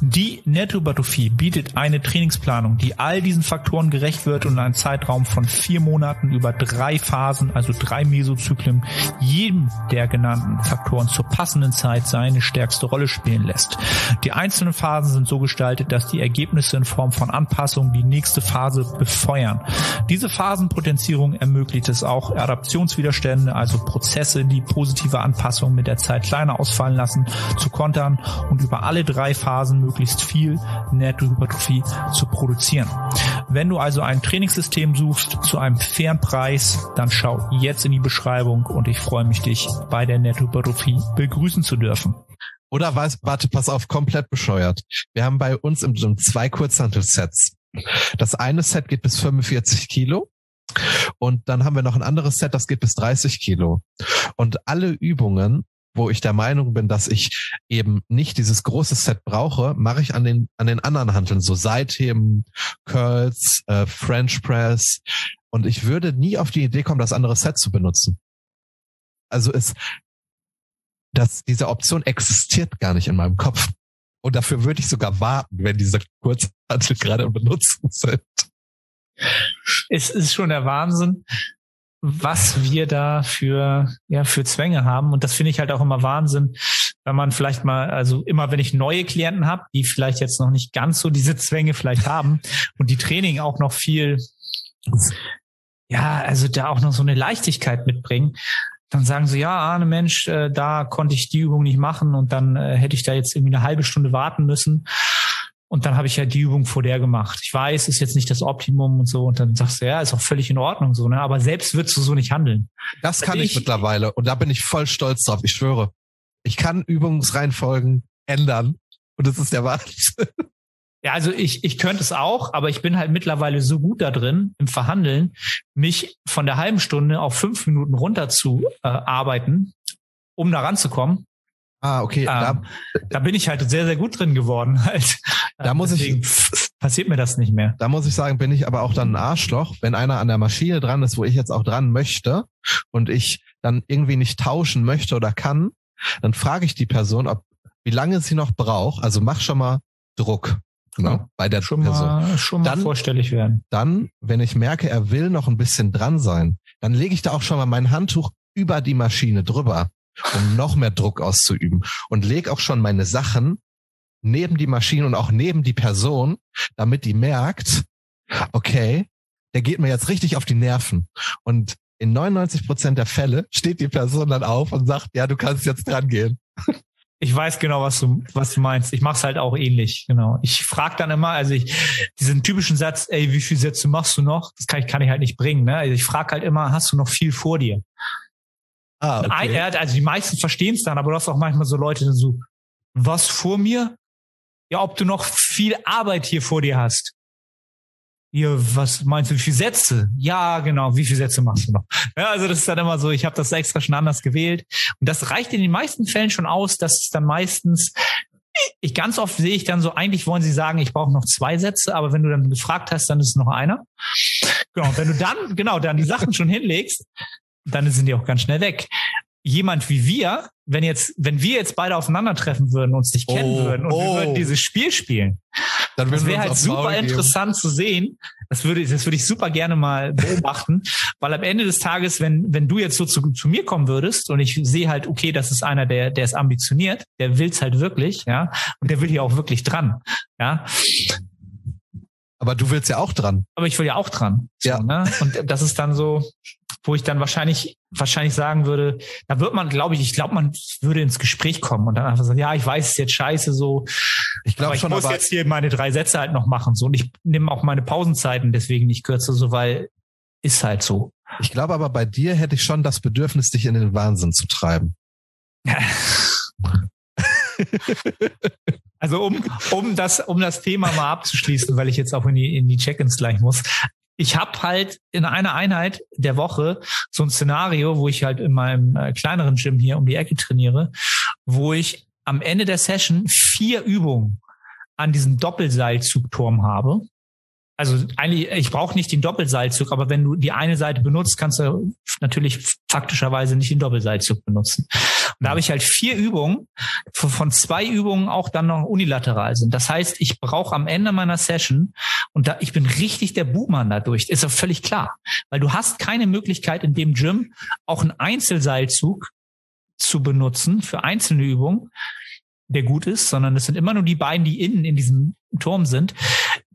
Die Nettohypertrophie bietet eine Trainingsplanung, die all diesen Faktoren gerecht wird und einen Zeitraum von vier Monaten über drei Phasen, also drei Mesozyklen, jedem der genannten Faktoren zur passenden Zeit seine stärkste Rolle spielen lässt. Die einzelnen Phasen sind so gestaltet, dass die Ergebnisse in Form von Anpassungen die nächste Phase befeuern steuern. Diese Phasenpotenzierung ermöglicht es auch, Adaptionswiderstände, also Prozesse, die positive Anpassungen mit der Zeit kleiner ausfallen lassen, zu kontern und über alle drei Phasen möglichst viel Nettohypertrophie zu produzieren. Wenn du also ein Trainingssystem suchst zu einem fairen Preis, dann schau jetzt in die Beschreibung und ich freue mich, dich bei der Nettobarophie begrüßen zu dürfen. Oder was, warte, pass auf, komplett bescheuert. Wir haben bei uns im Gym zwei Kurzhantel-Sets. Das eine Set geht bis 45 Kilo. Und dann haben wir noch ein anderes Set, das geht bis 30 Kilo. Und alle Übungen wo ich der Meinung bin, dass ich eben nicht dieses große Set brauche, mache ich an den an den anderen Handeln so Seitheben, Curls, äh, French Press und ich würde nie auf die Idee kommen, das andere Set zu benutzen. Also es dass diese Option existiert gar nicht in meinem Kopf. Und dafür würde ich sogar warten, wenn diese Kurzhantel gerade benutzen sind. Es ist schon der Wahnsinn, was wir da für, ja, für Zwänge haben. Und das finde ich halt auch immer Wahnsinn, wenn man vielleicht mal, also immer wenn ich neue Klienten habe, die vielleicht jetzt noch nicht ganz so diese Zwänge vielleicht haben (laughs) und die Training auch noch viel, ja, also da auch noch so eine Leichtigkeit mitbringen, dann sagen sie, ja, Arne Mensch, äh, da konnte ich die Übung nicht machen und dann äh, hätte ich da jetzt irgendwie eine halbe Stunde warten müssen. Und dann habe ich ja die Übung vor der gemacht. Ich weiß, ist jetzt nicht das Optimum und so. Und dann sagst du, ja, ist auch völlig in Ordnung so, ne? Aber selbst würdest du so nicht handeln. Das kann ich, ich mittlerweile. Und da bin ich voll stolz drauf. Ich schwöre. Ich kann Übungsreihenfolgen ändern. Und das ist der Wahnsinn. Ja, also ich, ich könnte es auch, aber ich bin halt mittlerweile so gut da drin, im Verhandeln, mich von der halben Stunde auf fünf Minuten runter zu äh, arbeiten, um da ranzukommen. Ah, okay. Ähm, da, da bin ich halt sehr, sehr gut drin geworden. (laughs) Halt. Da muss ich passiert mir das nicht mehr. Da muss ich sagen, bin ich aber auch dann ein Arschloch, wenn einer an der Maschine dran ist, wo ich jetzt auch dran möchte und ich dann irgendwie nicht tauschen möchte oder kann, dann frage ich die Person, ob wie lange sie noch braucht. Also mach schon mal Druck. Ne, bei der schon Person. Mal, schon mal dann, vorstellig werden. Dann, wenn ich merke, er will noch ein bisschen dran sein, dann lege ich da auch schon mal mein Handtuch über die Maschine drüber um noch mehr Druck auszuüben und leg auch schon meine Sachen neben die Maschine und auch neben die Person, damit die merkt, okay, der geht mir jetzt richtig auf die Nerven. Und in 99 Prozent der Fälle steht die Person dann auf und sagt, ja, du kannst jetzt dran gehen. Ich weiß genau, was du, was du meinst. Ich mach's halt auch ähnlich, genau. Ich frage dann immer, also ich, diesen typischen Satz, ey, wie viele Sätze machst du noch? Das kann ich, kann ich halt nicht bringen. Ne? Also ich frage halt immer, hast du noch viel vor dir? Ah, okay. Ein, also die meisten verstehen es dann, aber du hast auch manchmal so Leute, die so, was vor mir? Ja, ob du noch viel Arbeit hier vor dir hast. Hier, was meinst du, wie viele Sätze? Ja, genau, wie viele Sätze machst du noch? Ja, also das ist dann immer so, ich habe das extra schon anders gewählt. Und das reicht in den meisten Fällen schon aus, dass es dann meistens ich ganz oft sehe ich dann so, eigentlich wollen sie sagen, ich brauche noch zwei Sätze, aber wenn du dann gefragt hast, dann ist es noch einer. Genau, wenn du dann, genau, dann die Sachen schon hinlegst, dann sind die auch ganz schnell weg. Jemand wie wir, wenn jetzt, wenn wir jetzt beide aufeinandertreffen würden, uns nicht kennen oh, würden und oh. wir würden dieses Spiel spielen, dann das wäre halt super interessant zu sehen. Das würde, das würde ich super gerne mal beobachten, weil am Ende des Tages, wenn, wenn du jetzt so zu, zu mir kommen würdest und ich sehe halt, okay, das ist einer, der, der ist ambitioniert, der will's halt wirklich, ja, und der will hier auch wirklich dran, ja. Aber du willst ja auch dran. Aber ich will ja auch dran. So, ja. Ne? Und das ist dann so, wo ich dann wahrscheinlich wahrscheinlich sagen würde, da wird man, glaube ich, ich glaube, man würde ins Gespräch kommen und dann einfach sagen, ja, ich weiß, es ist jetzt scheiße so. Ich glaube schon, ich muss aber jetzt hier meine drei Sätze halt noch machen so und ich nehme auch meine Pausenzeiten deswegen nicht kürzer, so weil ist halt so. Ich glaube aber bei dir hätte ich schon das Bedürfnis, dich in den Wahnsinn zu treiben. (laughs) Also um, um das, um das Thema mal abzuschließen, weil ich jetzt auch in die, in die Check-ins gleich muss ich habe halt in einer Einheit der Woche so ein Szenario, wo ich halt in meinem äh, kleineren Gym hier um die Ecke trainiere, wo ich am Ende der Session vier Übungen an diesem Doppelseilzugturm habe also eigentlich, ich brauche nicht den Doppelseilzug, aber wenn du die eine Seite benutzt, kannst du natürlich faktischerweise nicht den Doppelseilzug benutzen. Da habe ich halt vier Übungen, von zwei Übungen auch dann noch unilateral sind. Das heißt, ich brauche am Ende meiner Session, und da ich bin richtig der Buhmann dadurch, ist doch völlig klar. Weil du hast keine Möglichkeit in dem Gym auch einen Einzelseilzug zu benutzen für einzelne Übungen, der gut ist, sondern es sind immer nur die beiden, die innen in diesem Turm sind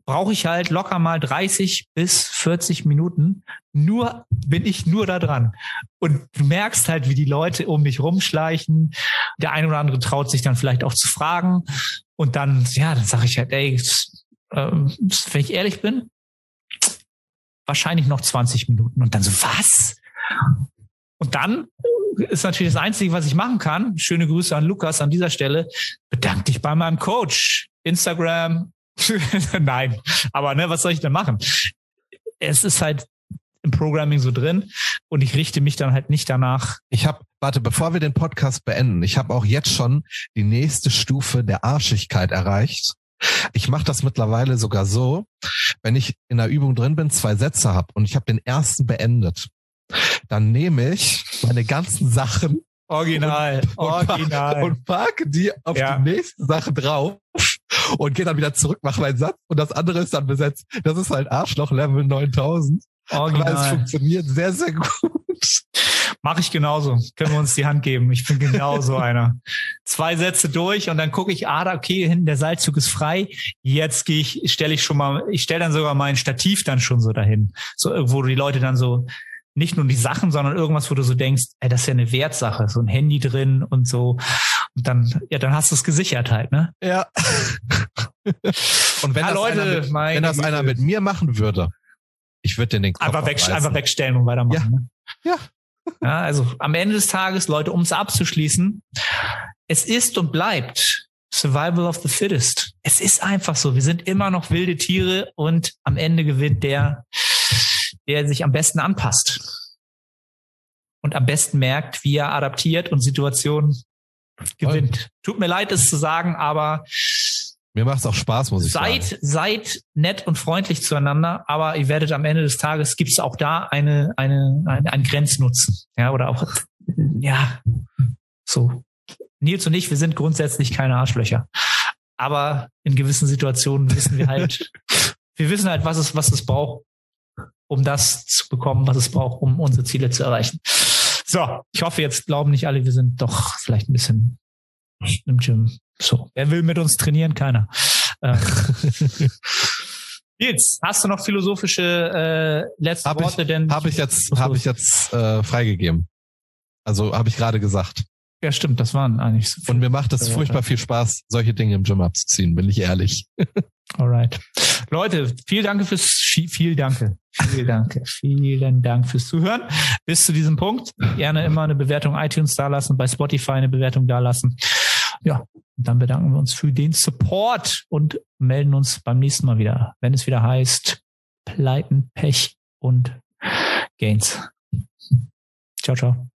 brauche ich halt locker mal 30 bis 40 Minuten. Nur bin ich nur da dran. Und du merkst halt, wie die Leute um mich rumschleichen. Der eine oder andere traut sich dann vielleicht auch zu fragen. Und dann, ja, dann sage ich halt, ey, äh, wenn ich ehrlich bin, wahrscheinlich noch 20 Minuten. Und dann so, was? Und dann ist natürlich das Einzige, was ich machen kann. Schöne Grüße an Lukas an dieser Stelle. Bedank dich bei meinem Coach. Instagram. (laughs) Nein, aber ne, was soll ich denn machen? Es ist halt im Programming so drin und ich richte mich dann halt nicht danach. Ich habe, warte, bevor wir den Podcast beenden, ich habe auch jetzt schon die nächste Stufe der Arschigkeit erreicht. Ich mache das mittlerweile sogar so, wenn ich in der Übung drin bin, zwei Sätze habe und ich habe den ersten beendet, dann nehme ich meine ganzen Sachen Original, und, original. Und, parke die auf ja. die nächste Sache drauf und gehe dann wieder zurück, mache meinen Satz und das andere ist dann besetzt. Das ist halt Arschloch Level 9000. Original. Aber es funktioniert sehr, sehr gut. Mache ich genauso. Können wir uns die Hand geben. Ich bin genauso (laughs) einer. Zwei Sätze durch und dann gucke ich, ah, da, okay, hinten der Seilzug ist frei. Jetzt gehe ich, stelle ich schon mal, ich stelle dann sogar mein Stativ dann schon so dahin. So, wo die Leute dann so nicht nur die Sachen, sondern irgendwas, wo du so denkst, ey, das ist ja eine Wertsache, so ein Handy drin und so. Und dann, ja, dann hast du es gesichert halt, ne? Ja. (laughs) und wenn, ja, das, Leute, einer mit, wenn das einer mit mir machen würde, ich würde den den Kopf einfach, weg, einfach wegstellen und weitermachen. Ja. Ne? ja. ja. Also am Ende des Tages, Leute, um es abzuschließen, es ist und bleibt Survival of the Fittest. Es ist einfach so. Wir sind immer noch wilde Tiere und am Ende gewinnt der, der sich am besten anpasst. Und am besten merkt, wie er adaptiert und Situationen gewinnt. Tut mir leid, es zu sagen, aber mir macht es auch Spaß, muss ich seid, sagen. Seid nett und freundlich zueinander, aber ihr werdet am Ende des Tages, gibt es auch da eine, eine, eine, einen Grenznutzen. Ja, oder auch, ja, so. Nils und ich, wir sind grundsätzlich keine Arschlöcher. Aber in gewissen Situationen wissen wir halt, (laughs) wir wissen halt, was es, was es braucht, um das zu bekommen, was es braucht, um unsere Ziele zu erreichen. So, ich hoffe, jetzt glauben nicht alle, wir sind doch vielleicht ein bisschen im Gym so, wer will mit uns trainieren? Keiner. (laughs) Jetzt hast du noch philosophische äh, letzte hab Worte? Ich, denn habe ich jetzt habe ich jetzt äh, freigegeben. Also habe ich gerade gesagt. Ja, stimmt. Das waren eigentlich. So Und mir macht es furchtbar viel Spaß, solche Dinge im Gym abzuziehen. Bin ich ehrlich. (laughs) Alright, Leute, vielen Dank fürs viel Danke, vielen Dank, vielen Dank fürs Zuhören. Bis zu diesem Punkt gerne immer eine Bewertung iTunes da lassen, bei Spotify eine Bewertung da lassen. Ja, dann bedanken wir uns für den Support und melden uns beim nächsten Mal wieder, wenn es wieder heißt Pleiten, Pech und Gains. Ciao, ciao.